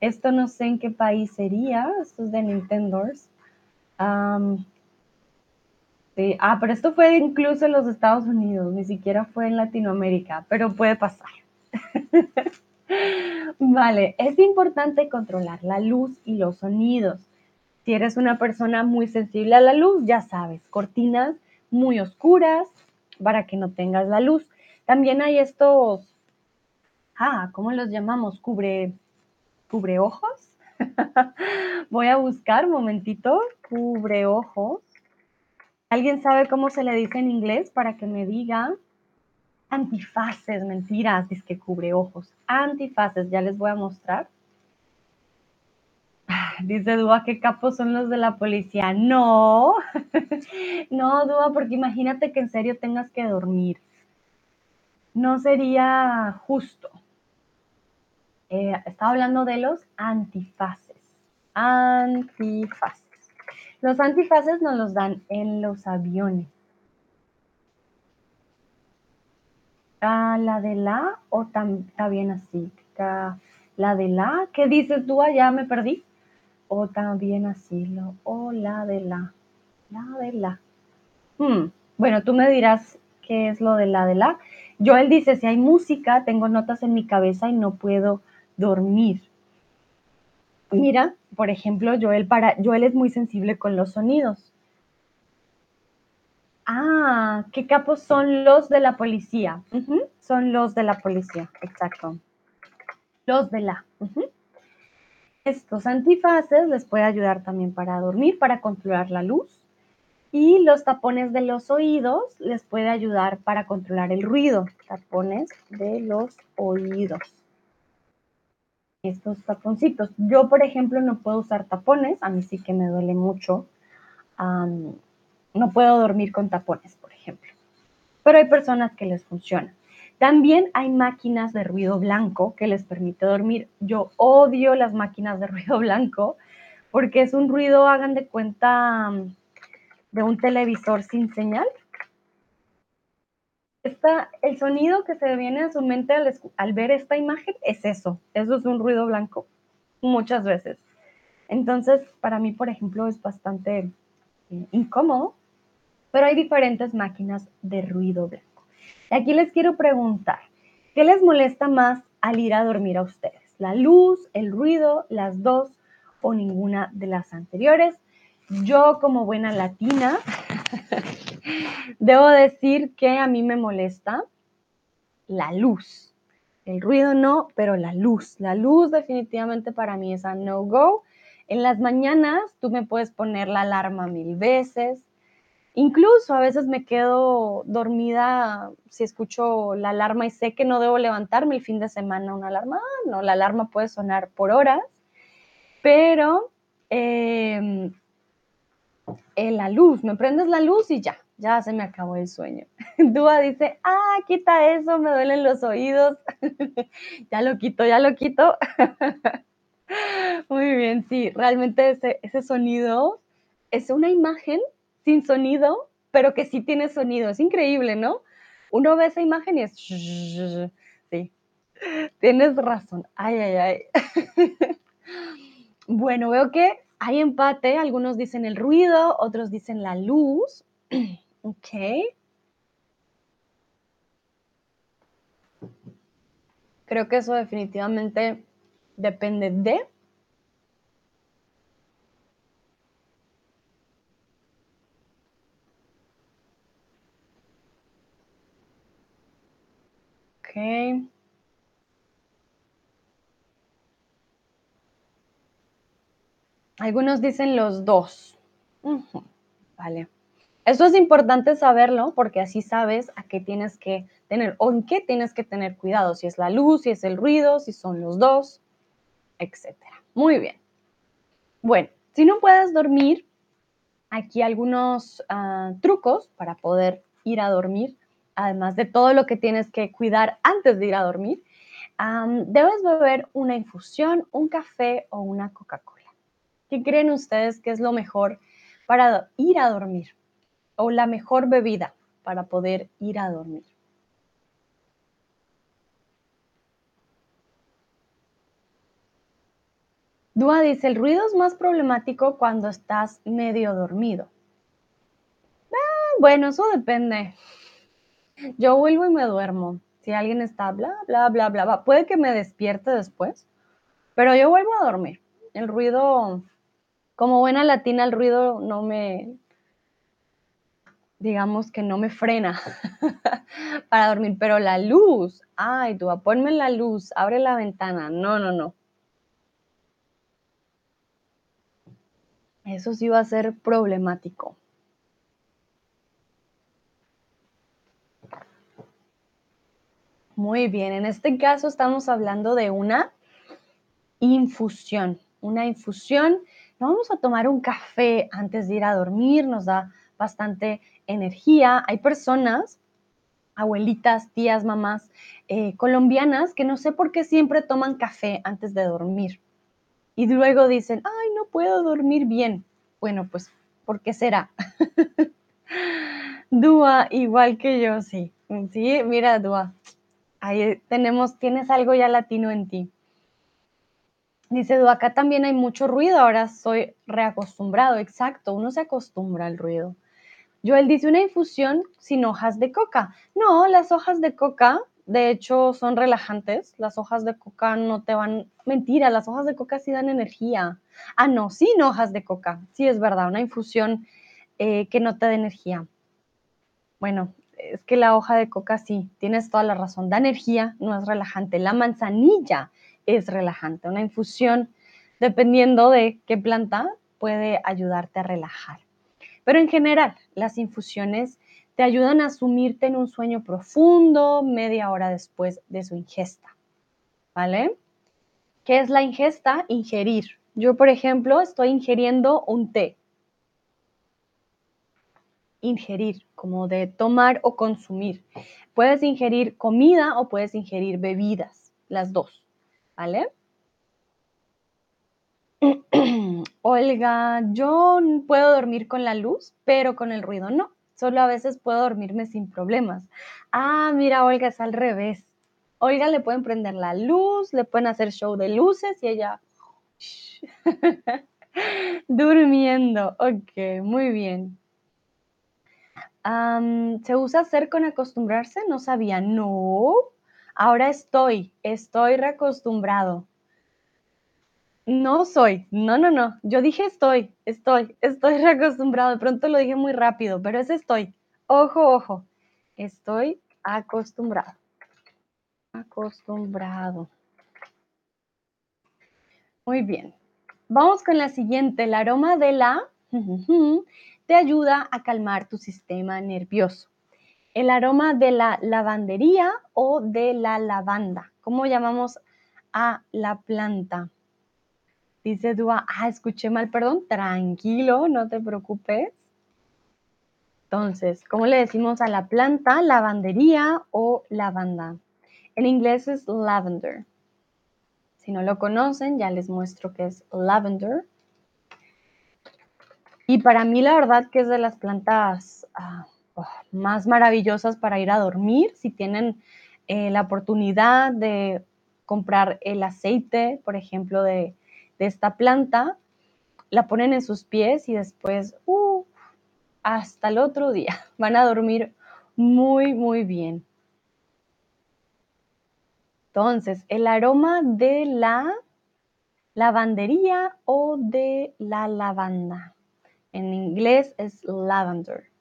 Esto no sé en qué país sería, esto es de Nintendo. Ah, pero esto fue incluso en los Estados Unidos, ni siquiera fue en Latinoamérica, pero puede pasar. vale, es importante controlar la luz y los sonidos. Si eres una persona muy sensible a la luz, ya sabes, cortinas muy oscuras para que no tengas la luz. También hay estos, ah, ¿cómo los llamamos? Cubre, cubre ojos. Voy a buscar momentito, cubre ojos. ¿Alguien sabe cómo se le dice en inglés para que me diga? Antifaces, mentiras, es que cubre ojos. Antifaces, ya les voy a mostrar. Dice Dúa, ¿qué capos son los de la policía? No, no, Dúa, porque imagínate que en serio tengas que dormir. No sería justo. Eh, estaba hablando de los antifaces. Antifaces. Los antifaces nos los dan en los aviones. Ah, la de la o está bien así. La de la, ¿qué dices tú? Ya me perdí o también así, lo, o la de la, la de la. Hmm, bueno, tú me dirás qué es lo de la de la. Joel dice, si hay música, tengo notas en mi cabeza y no puedo dormir. Mira, por ejemplo, Joel, para, Joel es muy sensible con los sonidos. Ah, ¿qué capos son los de la policía? Son los de la policía, exacto. Los de la. Estos antifaces les puede ayudar también para dormir, para controlar la luz. Y los tapones de los oídos les puede ayudar para controlar el ruido. Tapones de los oídos. Estos taponcitos. Yo, por ejemplo, no puedo usar tapones. A mí sí que me duele mucho. no puedo dormir con tapones, por ejemplo. Pero hay personas que les funcionan. También hay máquinas de ruido blanco que les permite dormir. Yo odio las máquinas de ruido blanco porque es un ruido, hagan de cuenta, de un televisor sin señal. El sonido que se viene a su mente al, ver esta imagen es eso, eso es un ruido blanco, muchas veces. Entonces, para mí, por ejemplo, es bastante eh, incómodo, pero hay diferentes máquinas de ruido blanco. Aquí les quiero preguntar, ¿qué les molesta más al ir a dormir a ustedes? ¿La luz, el ruido, las dos o ninguna de las anteriores? Yo como buena latina, debo decir que a mí me molesta la luz. El ruido no, pero la luz. La luz definitivamente para mí es a no-go. En las mañanas tú me puedes poner la alarma mil veces, Incluso a veces me quedo dormida si escucho la alarma y sé que no debo levantarme el fin de semana una alarma. Ah, no, la alarma puede sonar por horas, pero em, en la luz, me prendes la luz y ya, ya se me acabó el sueño. Dúa dice, ah, quita eso, me duelen los oídos. ya lo quito, ya lo quito. Muy bien, sí, realmente ese, ese sonido es una imagen sin sonido, pero que sí tiene sonido. Es increíble, ¿no? Uno ve esa imagen y es... Sí, tienes razón. Ay, ay, ay. bueno, veo que hay empate. Algunos dicen el ruido, otros dicen la luz. ok. Creo que eso definitivamente depende de Algunos dicen los dos. Vale. Eso es importante saberlo porque así sabes a qué tienes que tener o en qué tienes que tener cuidado, si es la luz, si es el ruido, si son los dos, etc. Muy bien. Bueno, si no puedes dormir, aquí algunos ah, trucos para poder ir a dormir además de todo lo que tienes que cuidar antes de ir a dormir, debes beber una infusión, un café o una Coca-Cola. ¿Qué creen ustedes que es lo mejor para ir a dormir? O la mejor bebida para poder ir a dormir. Dúa dice, el ruido es más problemático cuando estás medio dormido. Ah, bueno, eso depende. Yo vuelvo y me duermo. Si alguien está bla, bla, bla, bla, bla, puede que me despierte después, pero yo vuelvo a dormir. El ruido, como buena latina, el ruido no me, digamos que no me frena para dormir, pero la luz, ay, tú, ponme la luz, abre la ventana, no, no, no. Eso sí va a ser problemático. Muy bien, en este caso estamos hablando de una infusión. Una infusión, no vamos a tomar un café antes de ir a dormir, nos da bastante energía. Hay personas, abuelitas, tías, mamás eh, colombianas que no sé por qué siempre toman café antes de dormir. Y luego dicen, ay, no puedo dormir bien. Bueno, pues, ¿por qué será? Dúa, igual que yo, sí. Sí, mira, Dúa, Ahí tenemos, tienes algo ya latino en ti. Dice, acá también hay mucho ruido, ahora soy reacostumbrado. Exacto, uno se acostumbra al ruido. Joel dice, una infusión sin hojas de coca. No, las hojas de coca, de hecho, son relajantes. Las hojas de coca no te van... Mentira, las hojas de coca sí dan energía. Ah, no, sin hojas de coca. Sí, es verdad, una infusión eh, que no te da energía. Bueno, es que la hoja de coca sí, tienes toda la razón, da energía, no es relajante. La manzanilla es relajante. Una infusión, dependiendo de qué planta, puede ayudarte a relajar. Pero en general, las infusiones te ayudan a sumirte en un sueño profundo media hora después de su ingesta. ¿Vale? ¿Qué es la ingesta? Ingerir. Yo, por ejemplo, estoy ingiriendo un té ingerir, como de tomar o consumir. Puedes ingerir comida o puedes ingerir bebidas, las dos, ¿vale? Olga, yo puedo dormir con la luz, pero con el ruido no. Solo a veces puedo dormirme sin problemas. Ah, mira, Olga, es al revés. Olga le pueden prender la luz, le pueden hacer show de luces y ella durmiendo. Ok, muy bien. ¿Se usa hacer con acostumbrarse? No sabía. No. Ahora estoy, estoy reacostumbrado. No soy, no, no, no. Yo dije estoy, estoy, estoy reacostumbrado. De pronto lo dije muy rápido, pero es estoy. Ojo, ojo. Estoy acostumbrado. Acostumbrado. Muy bien. Vamos con la siguiente. El aroma de la te ayuda a calmar tu sistema nervioso. El aroma de la lavandería o de la lavanda. ¿Cómo llamamos a la planta? Dice Dua, ah, escuché mal, perdón. Tranquilo, no te preocupes. Entonces, ¿cómo le decimos a la planta? Lavandería o lavanda. En inglés es lavender. Si no lo conocen, ya les muestro que es lavender. Y para mí la verdad que es de las plantas ah, oh, más maravillosas para ir a dormir. Si tienen eh, la oportunidad de comprar el aceite, por ejemplo, de, esta planta, la ponen en sus pies y después, uh, hasta el otro día, van a dormir muy, muy bien. Entonces, el aroma de la lavandería o de la lavanda. En inglés es lavender.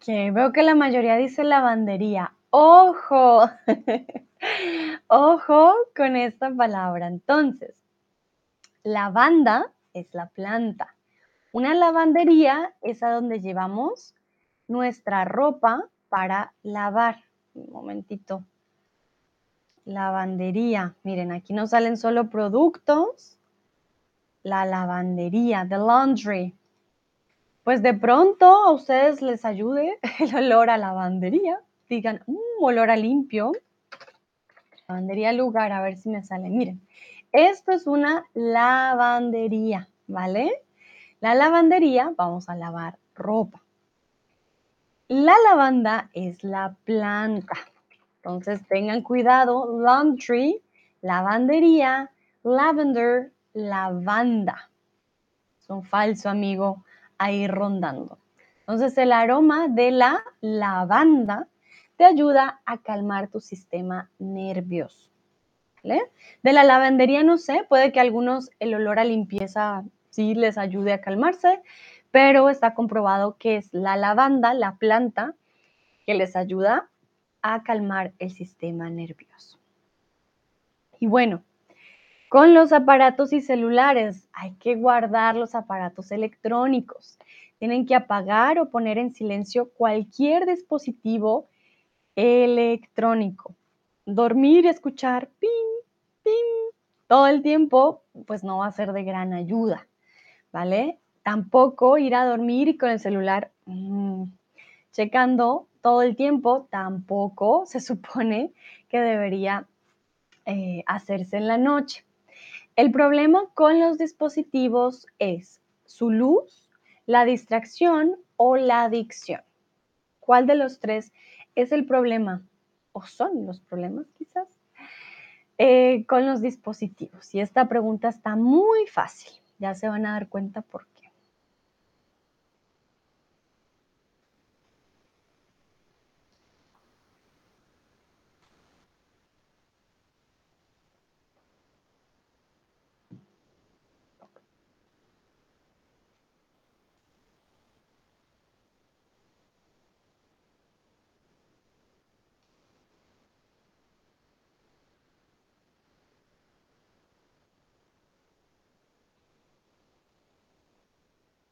Que veo que la mayoría dice lavandería. Ojo, ojo con esta palabra. Entonces, lavanda es la planta. Una lavandería es a donde llevamos nuestra ropa para lavar. Un momentito. Lavandería. Miren, aquí no salen solo productos. La lavandería, the laundry pues de pronto a ustedes les ayude el olor a lavandería. Digan, un mm, olor a limpio. Lavandería lugar, a ver si me sale. Miren, esto es una lavandería, ¿vale? La lavandería, vamos a lavar ropa. La lavanda es la planta. Entonces tengan cuidado, laundry, lavandería, lavender, lavanda. Son falso, amigo ahí rondando. Entonces el aroma de la lavanda te ayuda a calmar tu sistema nervioso. De la lavandería no sé, puede que algunos el olor a limpieza sí les ayude a calmarse, pero está comprobado que es la lavanda, la planta, que les ayuda a calmar el sistema nervioso. Y bueno, con los aparatos y celulares, hay que guardar los aparatos electrónicos. Tienen que apagar o poner en silencio cualquier dispositivo electrónico. Dormir y escuchar ping, ping todo el tiempo, pues no va a ser de gran ayuda, ¿vale? Tampoco ir a dormir y con el celular mm, checando todo el tiempo, tampoco se supone que debería eh, hacerse en la noche. El problema con los dispositivos es su luz, la distracción o la adicción. ¿Cuál de los tres es el problema? ¿O son los problemas quizás? Eh, con los dispositivos. Y esta pregunta está muy fácil. Ya se van a dar cuenta por qué.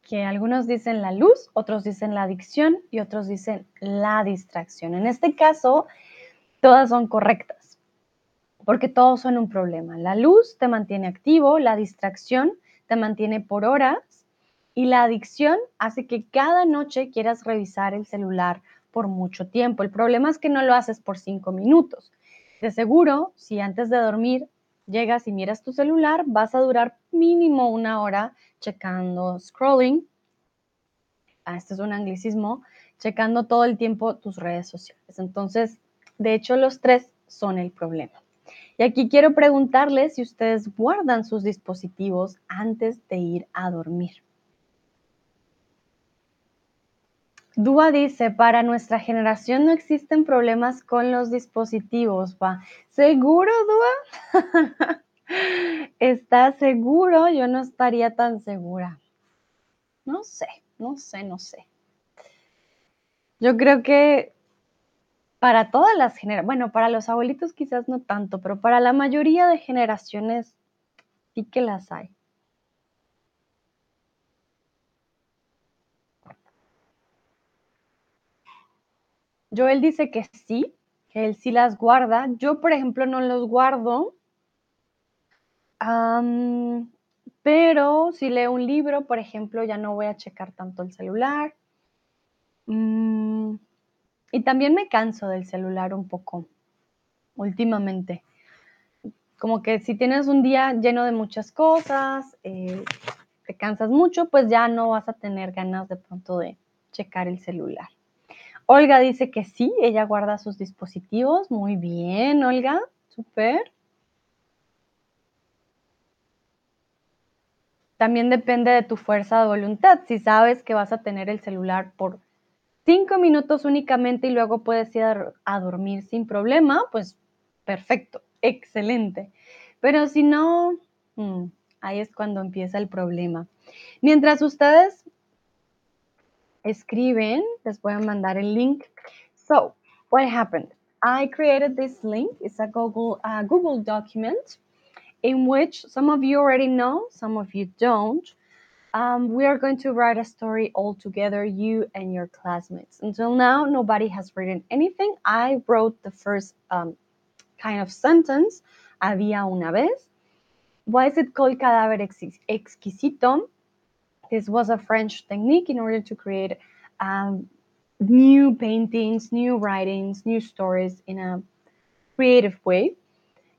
Que algunos dicen la luz, otros dicen la adicción y otros dicen la distracción. En este caso, todas son correctas, porque todos son un problema. La luz te mantiene activo, la distracción te mantiene por horas y la adicción hace que cada noche quieras revisar el celular por mucho tiempo. El problema es que no lo haces por cinco minutos. De seguro, si antes de dormir llegas y miras tu celular, vas a durar mínimo una hora checando, scrolling, ah, este es un anglicismo, checando todo el tiempo tus redes sociales. Entonces, De hecho, los tres son el problema. Y aquí quiero preguntarles si ustedes guardan sus dispositivos antes de ir a dormir. Dúa dice, para nuestra generación no existen problemas con los dispositivos, va. ¿Seguro, Dúa? ¿Estás seguro? Yo no estaría tan segura. No sé, no sé, no sé. Yo creo que para todas las generaciones, bueno, para los abuelitos quizás no tanto, pero para la mayoría de generaciones sí que las hay. Joel dice que sí, que él sí las guarda. Yo, por ejemplo, no los guardo. pero si leo un libro, por ejemplo, ya no voy a checar tanto el celular. Mm, y también me canso del celular un poco últimamente. Como que si tienes un día lleno de muchas cosas, eh, te cansas mucho, pues ya no vas a tener ganas de pronto de checar el celular. Olga dice que sí, ella guarda sus dispositivos. Muy bien, Olga, súper. También depende de tu fuerza de voluntad. Si sabes que vas a tener el celular por cinco minutos únicamente y luego puedes ir a, dormir sin problema, pues perfecto, excelente. Pero si no, mm, ahí es cuando empieza el problema. Mientras ustedes escriben, les voy a mandar el link. So, what happened? I created this link. It's a Google, uh, Google document in which some of you already know, some of you don't. Um, we are going to write a story all together, you and your classmates. Until now, nobody has written anything. I wrote the first um, kind of sentence, había una vez. Why is it called cadáver exquisito? This was a French technique in order to create um, new paintings, new writings, new stories in a creative way.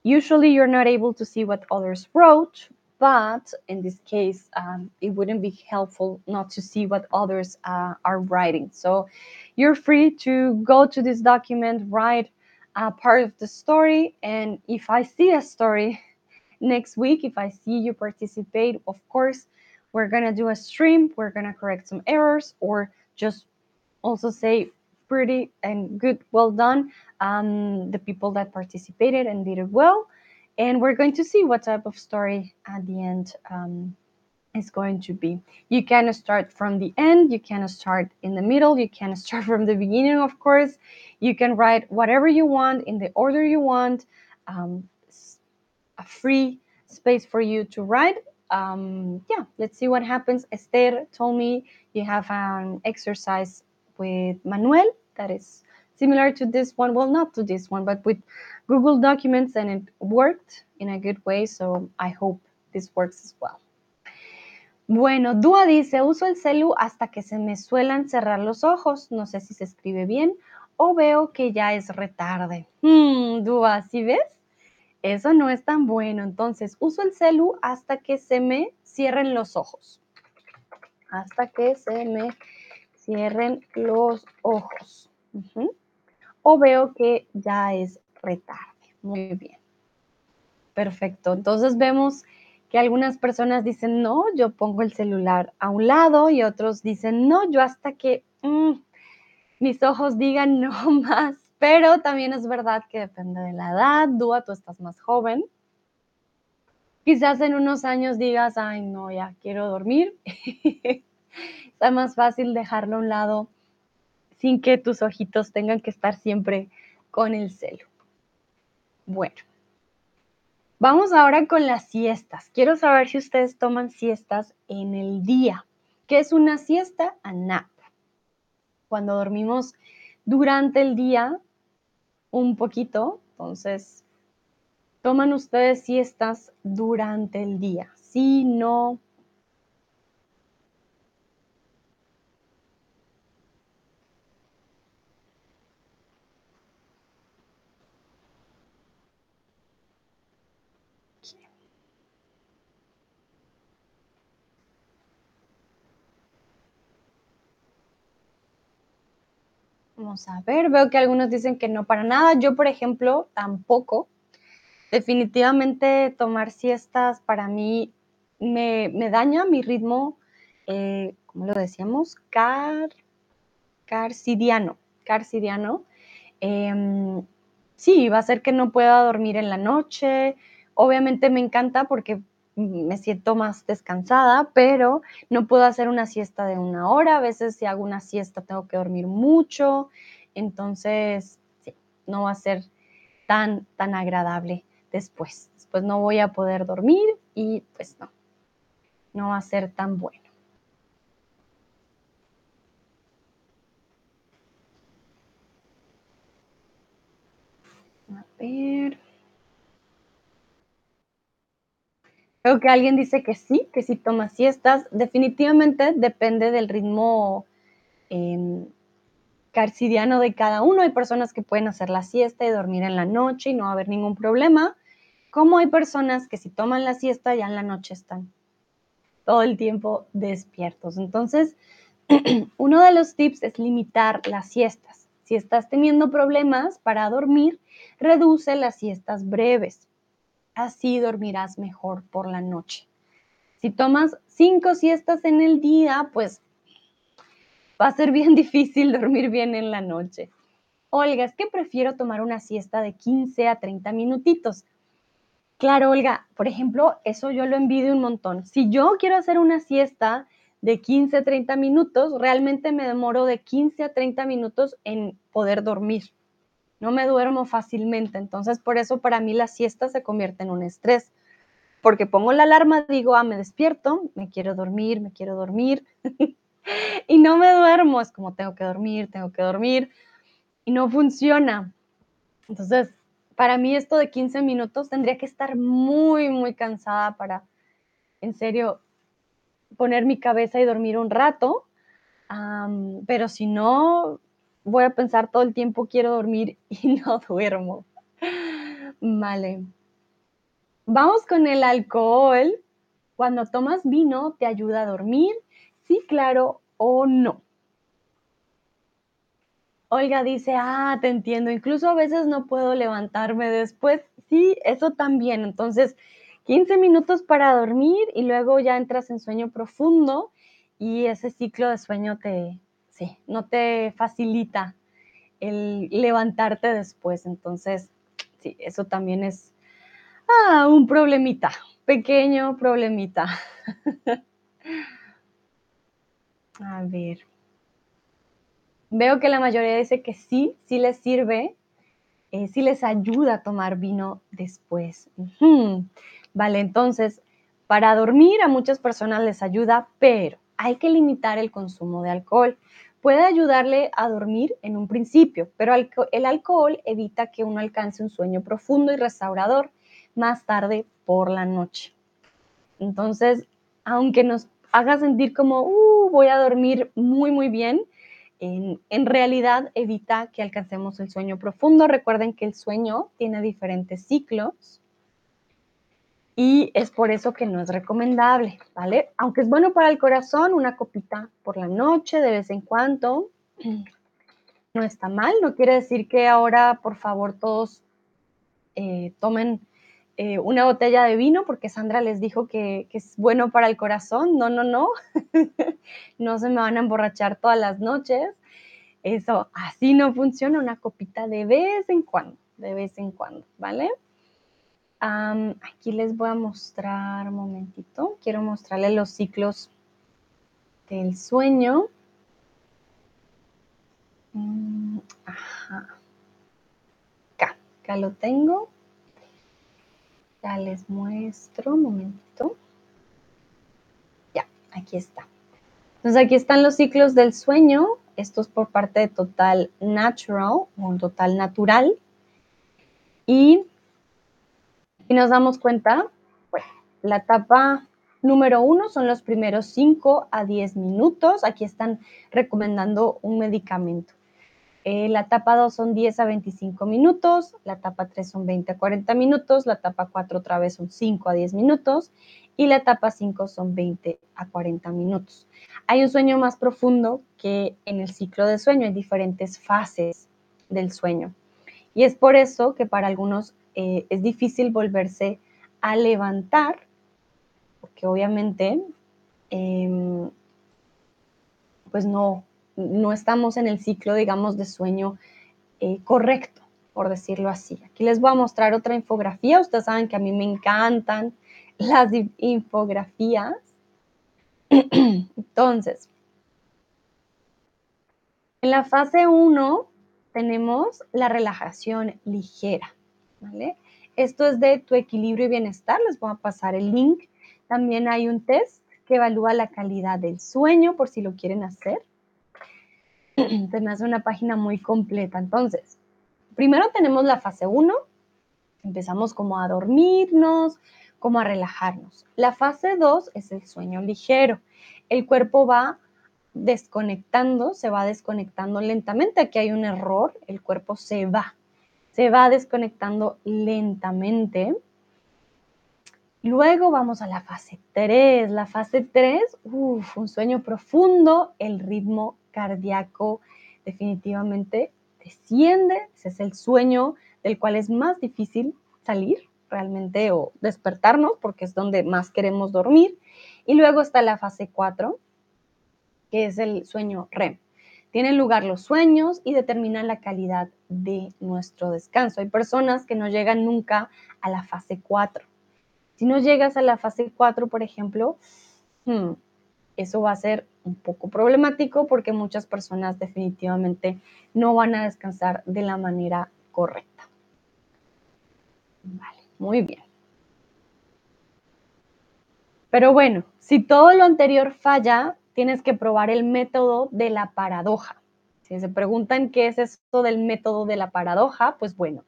Usually, you're not able to see what others wrote, but in this case, um, it wouldn't be helpful not to see what others uh, are writing. So you're free to go to this document, write a part of the story, and if I see a story next week, if I see you participate, of course, we're gonna do a stream, we're gonna correct some errors, or just also say pretty and good, well done, um, the people that participated and did it well and we're going to see what type of story at the end um, is going to be. You can start from the end, you can start in the middle, you can start from the beginning, of course. You can write whatever you want in the order you want. Um, a free space for you to write. Um, yeah, let's see what happens. Esther told me you have an exercise with Manuel that is similar to this one. Well, not to this one, but with Google Documents, and it worked in a good way. So I hope this works as well. Bueno, Dua dice, uso el celu hasta que se me suelan cerrar los ojos. No sé si se escribe bien o veo que ya es retarde. Hmm, Dua, ¿sí ves? Eso no es tan bueno. Entonces, uso el celu hasta que se me cierren los ojos. Hasta que se me cierren los ojos o veo que ya es retarde. Muy bien. Perfecto. Entonces vemos que algunas personas dicen, no, yo pongo el celular a un lado y otros dicen, no, yo hasta que mm, mis ojos digan no más. Pero también es verdad que depende de la edad. Dúa, tú estás más joven. Quizás en unos años digas, ay, no, ya quiero dormir. Está más fácil dejarlo a un lado sin que tus ojitos tengan que estar siempre con el celo. Bueno, vamos ahora con las siestas. Quiero saber si ustedes toman siestas en el día. ¿Qué es una siesta? A nap. Cuando dormimos durante el día un poquito, entonces, ¿toman ustedes siestas durante el día? Sí, no, A ver, veo que algunos dicen que no para nada. Yo, por ejemplo, tampoco. Definitivamente tomar siestas para mí me, daña mi ritmo, eh, ¿cómo lo decíamos? Car, carcidiano. Carcidiano. Em, sí, va a ser que no pueda dormir en la noche. Obviamente me encanta porque me siento más descansada, pero no puedo hacer una siesta de una hora. A veces si hago una siesta tengo que dormir mucho. Entonces, sí, no va a ser tan, tan agradable después. Después no voy a poder dormir y pues no, no va a ser tan bueno. A ver. Creo que alguien dice que sí, que sí toma siestas. Definitivamente depende del ritmo em, carcidiano de cada uno. Hay personas que pueden hacer la siesta y dormir en la noche y no va a haber ningún problema. Como hay personas que si toman la siesta ya en la noche están todo el tiempo despiertos. Entonces, uno de los tips es limitar las siestas. Si estás teniendo problemas para dormir, reduce las siestas breves. Así dormirás mejor por la noche. Si tomas cinco siestas en el día, pues va a ser bien difícil dormir bien en la noche. Olga, es que prefiero tomar una siesta de 15 a 30 minutitos. Claro, Olga, por ejemplo, eso yo lo envidio un montón. Si yo quiero hacer una siesta de 15 a 30 minutos, realmente me demoro de 15 a 30 minutos en poder dormir. No me duermo fácilmente, entonces por eso para mí la siesta se convierte en un estrés, porque pongo la alarma, digo, ah, me despierto, me quiero dormir, me quiero dormir, y no me duermo, es como tengo que dormir, tengo que dormir, y no funciona. Entonces, para mí esto de 15 minutos tendría que estar muy, muy cansada para, en serio, poner mi cabeza y dormir un rato. pero si no, voy a pensar todo el tiempo, quiero dormir y no duermo. Vale. Vamos con el alcohol. Cuando tomas vino, ¿te ayuda a dormir? Sí, claro o no. Olga dice, ah, te entiendo, incluso a veces no puedo levantarme después. Sí, eso también. Entonces, 15 minutos para dormir y luego ya entras en sueño profundo y ese ciclo de sueño te, no te facilita el levantarte después. Entonces, sí, eso también es ah, un problemita, pequeño problemita. a ver. Veo que la mayoría dice que sí, sí les sirve, eh, sí les ayuda a tomar vino después. Vale, entonces, para dormir a muchas personas les ayuda, pero hay que limitar el consumo de alcohol. Puede ayudarle a dormir en un principio, pero el alcohol evita que uno alcance un sueño profundo y restaurador más tarde por la noche. Entonces, aunque nos haga sentir como, uh, voy a dormir muy, muy bien, en, realidad evita que alcancemos el sueño profundo. Recuerden que el sueño tiene diferentes ciclos y es por eso que no es recomendable, ¿vale? Aunque es bueno para el corazón, una copita por la noche de vez en cuando no está mal. No quiere decir que ahora, por favor, todos eh, tomen eh, una botella de vino porque Sandra les dijo que, es bueno para el corazón. No, no, no. no se me van a emborrachar todas las noches. Eso así no funciona. Una copita de vez en cuando, de vez en cuando, ¿vale? Aquí les voy a mostrar un momentito. Quiero mostrarles los ciclos del sueño. Mm, ajá. Acá, acá lo tengo. Ya les muestro, un momentito. Ya, aquí está. Entonces aquí están los ciclos del sueño. Esto es por parte de Total Natural, o Total Natural. Y, y nos damos cuenta, bueno, la etapa número uno son los primeros 5 a 10 minutos. Aquí están recomendando un medicamento. Eh, la etapa 2 son 10 a 25 minutos, la etapa 3 son 20 a 40 minutos, la etapa 4 otra vez son 5 a 10 minutos y la etapa 5 son 20 a 40 minutos. Hay un sueño más profundo que en el ciclo de sueño, hay diferentes fases del sueño. Y es por eso que para algunos eh, es difícil volverse a levantar, porque obviamente em, pues no, no estamos en el ciclo, digamos, de sueño eh, correcto, por decirlo así. Aquí les voy a mostrar otra infografía. Ustedes saben que a mí me encantan las infografías. Entonces, en la fase 1 tenemos la relajación ligera, Esto es de tu equilibrio y bienestar. Les voy a pasar el link. También hay un test que evalúa la calidad del sueño por si lo quieren hacer. Hace una página muy completa. Entonces, primero tenemos la fase 1. Empezamos como a dormirnos, como a relajarnos. La fase 2 es el sueño ligero. El cuerpo va desconectando, se va desconectando lentamente. Aquí hay un error, el cuerpo se va, se va desconectando lentamente. Luego vamos a la fase 3. La fase 3, uff, un sueño profundo, el ritmo cardíaco definitivamente desciende. Ese es el sueño del cual es más difícil salir realmente o despertarnos porque es donde más queremos dormir. Y luego está la fase 4, que es el sueño REM. Tienen lugar los sueños y determinan la calidad de nuestro descanso. Hay personas que no llegan nunca a la fase 4 si no llegas a la fase 4, por ejemplo, hmm, eso va a ser un poco problemático porque muchas personas definitivamente no van a descansar de la manera correcta. Vale, muy bien. Pero bueno, si todo lo anterior falla, tienes que probar el método de la paradoja. Si se preguntan qué es esto del método de la paradoja, pues bueno,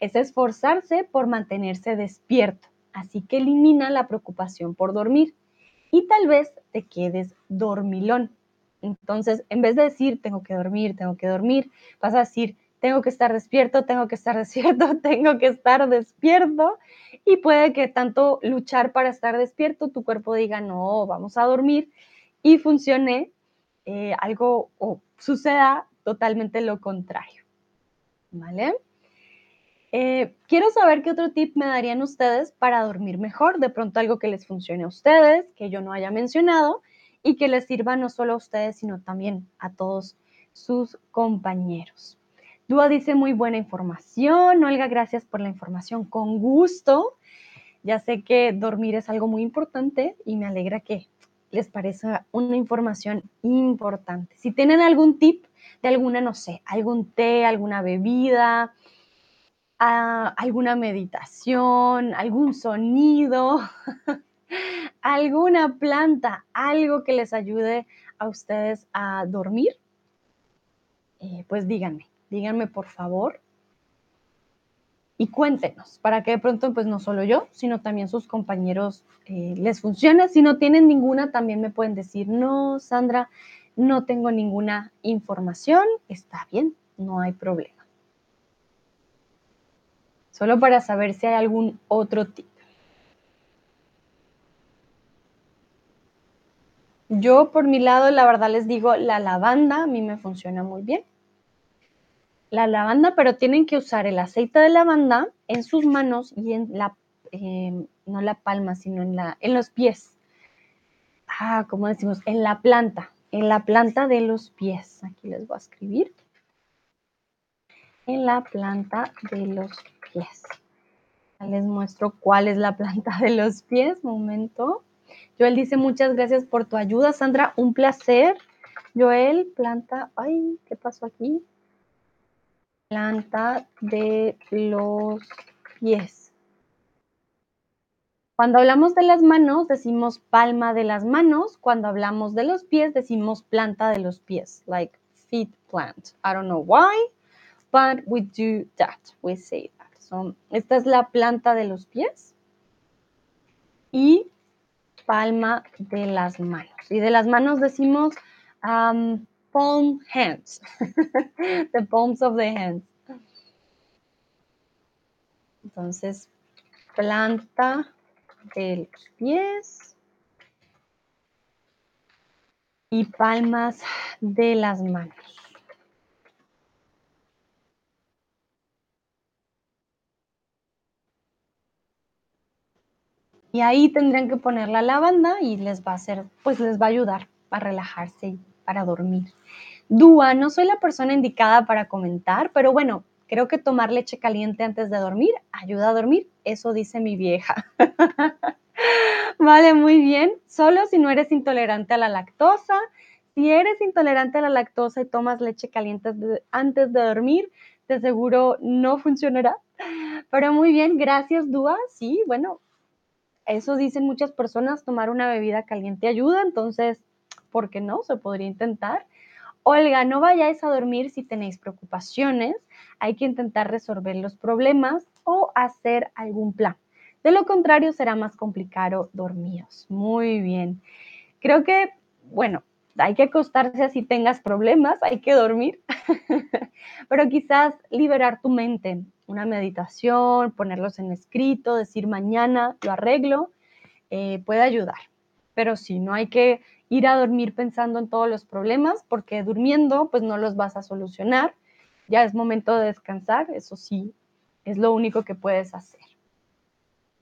es esforzarse por mantenerse despierto así que elimina la preocupación por dormir y tal vez te quedes dormilón. Entonces, en vez de decir, tengo que dormir, tengo que dormir, vas a decir, tengo que estar despierto, tengo que estar despierto, tengo que estar despierto. Y puede que tanto luchar para estar despierto, tu cuerpo diga, no, vamos a dormir y funcione eh, algo o suceda totalmente lo contrario. ¿Vale? Eh, quiero saber qué otro tip me darían ustedes para dormir mejor, de pronto algo que les funcione a ustedes, que yo no haya mencionado y que les sirva no solo a ustedes, sino también a todos sus compañeros. Dúa dice muy buena información. Olga, gracias por la información. Con gusto. Ya sé que dormir es algo muy importante y me alegra que les parezca una información importante. Si tienen algún tip de alguna, no sé, algún té, alguna bebida, alguna meditación, algún sonido, alguna planta, algo que les ayude a ustedes a dormir, eh, pues díganme, díganme por favor y cuéntenos para que de pronto, pues no solo yo, sino también sus compañeros eh, les funcione. Si no tienen ninguna, también me pueden decir, no, Sandra, no tengo ninguna información, está bien, no hay problema solo para saber si hay algún otro tip. Yo por mi lado, la verdad les digo, la lavanda a mí me funciona muy bien. La lavanda, pero tienen que usar el aceite de lavanda en sus manos y en la, em, no la palma, sino en, la, en los pies. Ah, como decimos, en la planta, en la planta de los pies. Aquí les voy a escribir. En la planta de los pies. Les muestro cuál es la planta de los pies. Momento. Joel dice muchas gracias por tu ayuda, Sandra. Un placer. Joel, planta. Ay, ¿qué pasó aquí? Planta de los pies. Cuando hablamos de las manos, decimos palma de las manos. Cuando hablamos de los pies, decimos planta de los pies, like feet plant. I don't know why, but we do that. We say esta es la planta de los pies y palma de las manos. Y de las manos decimos palm hands. the palms of the hands. Entonces, planta de los pies y palmas de las manos. Y ahí tendrán que poner la lavanda y les va a hacer, pues les va a ayudar a relajarse y para dormir. Dúa, no soy la persona indicada para comentar, pero bueno, creo que tomar leche caliente antes de dormir ayuda a dormir. Eso dice mi vieja. vale, muy bien. Solo si no eres intolerante a la lactosa. Si eres intolerante a la lactosa y tomas leche caliente antes de dormir, de seguro no funcionará. Pero muy bien, gracias Dúa. Sí, bueno, eso dicen muchas personas, tomar una bebida caliente ayuda, entonces, ¿por qué no? Se podría intentar. Olga, no vayáis a dormir si tenéis preocupaciones, hay que intentar resolver los problemas o hacer algún plan. De lo contrario, será más complicado dormiros. Muy bien. Creo que, bueno, hay que acostarse así tengas problemas, hay que dormir, pero quizás liberar tu mente, una meditación, ponerlos en escrito, decir mañana lo arreglo, eh, puede ayudar. Pero sí, no hay que ir a dormir pensando en todos los problemas, porque durmiendo pues no los vas a solucionar. Ya es momento de descansar, eso sí, es lo único que puedes hacer.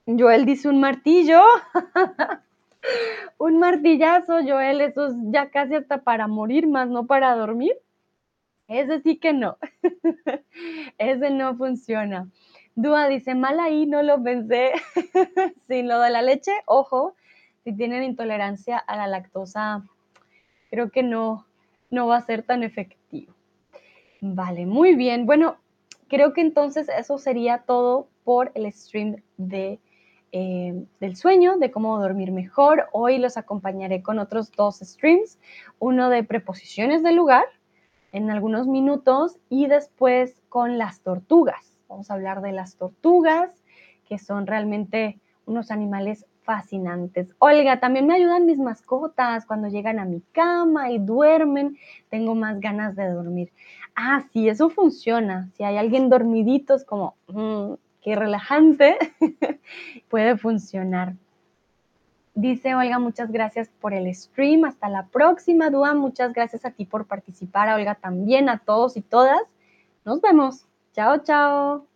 Joel dice un martillo. un martillazo, Joel, eso es ya casi hasta para morir más, no para dormir. Ese sí que no. Ese no funciona. Dúa dice, mal ahí, no lo pensé. Sin lo de la leche, ojo, si tienen intolerancia a la lactosa, creo que no, no va a ser tan efectivo. Vale, muy bien. Bueno, creo que entonces eso sería todo por el stream de, eh, del sueño, de cómo dormir mejor. Hoy los acompañaré con otros dos streams, uno de preposiciones del lugar en algunos minutos y después con las tortugas. Vamos a hablar de las tortugas, que son realmente unos animales fascinantes. Olga, también me ayudan mis mascotas cuando llegan a mi cama y duermen, tengo más ganas de dormir. Ah, sí, eso funciona. Si hay alguien dormidito, es como, mm, qué relajante, puede funcionar. Dice Olga, muchas gracias por el stream. Hasta la próxima, Dua. Muchas gracias a ti por participar, Olga también, a todos y todas. Nos vemos. Chao, chao.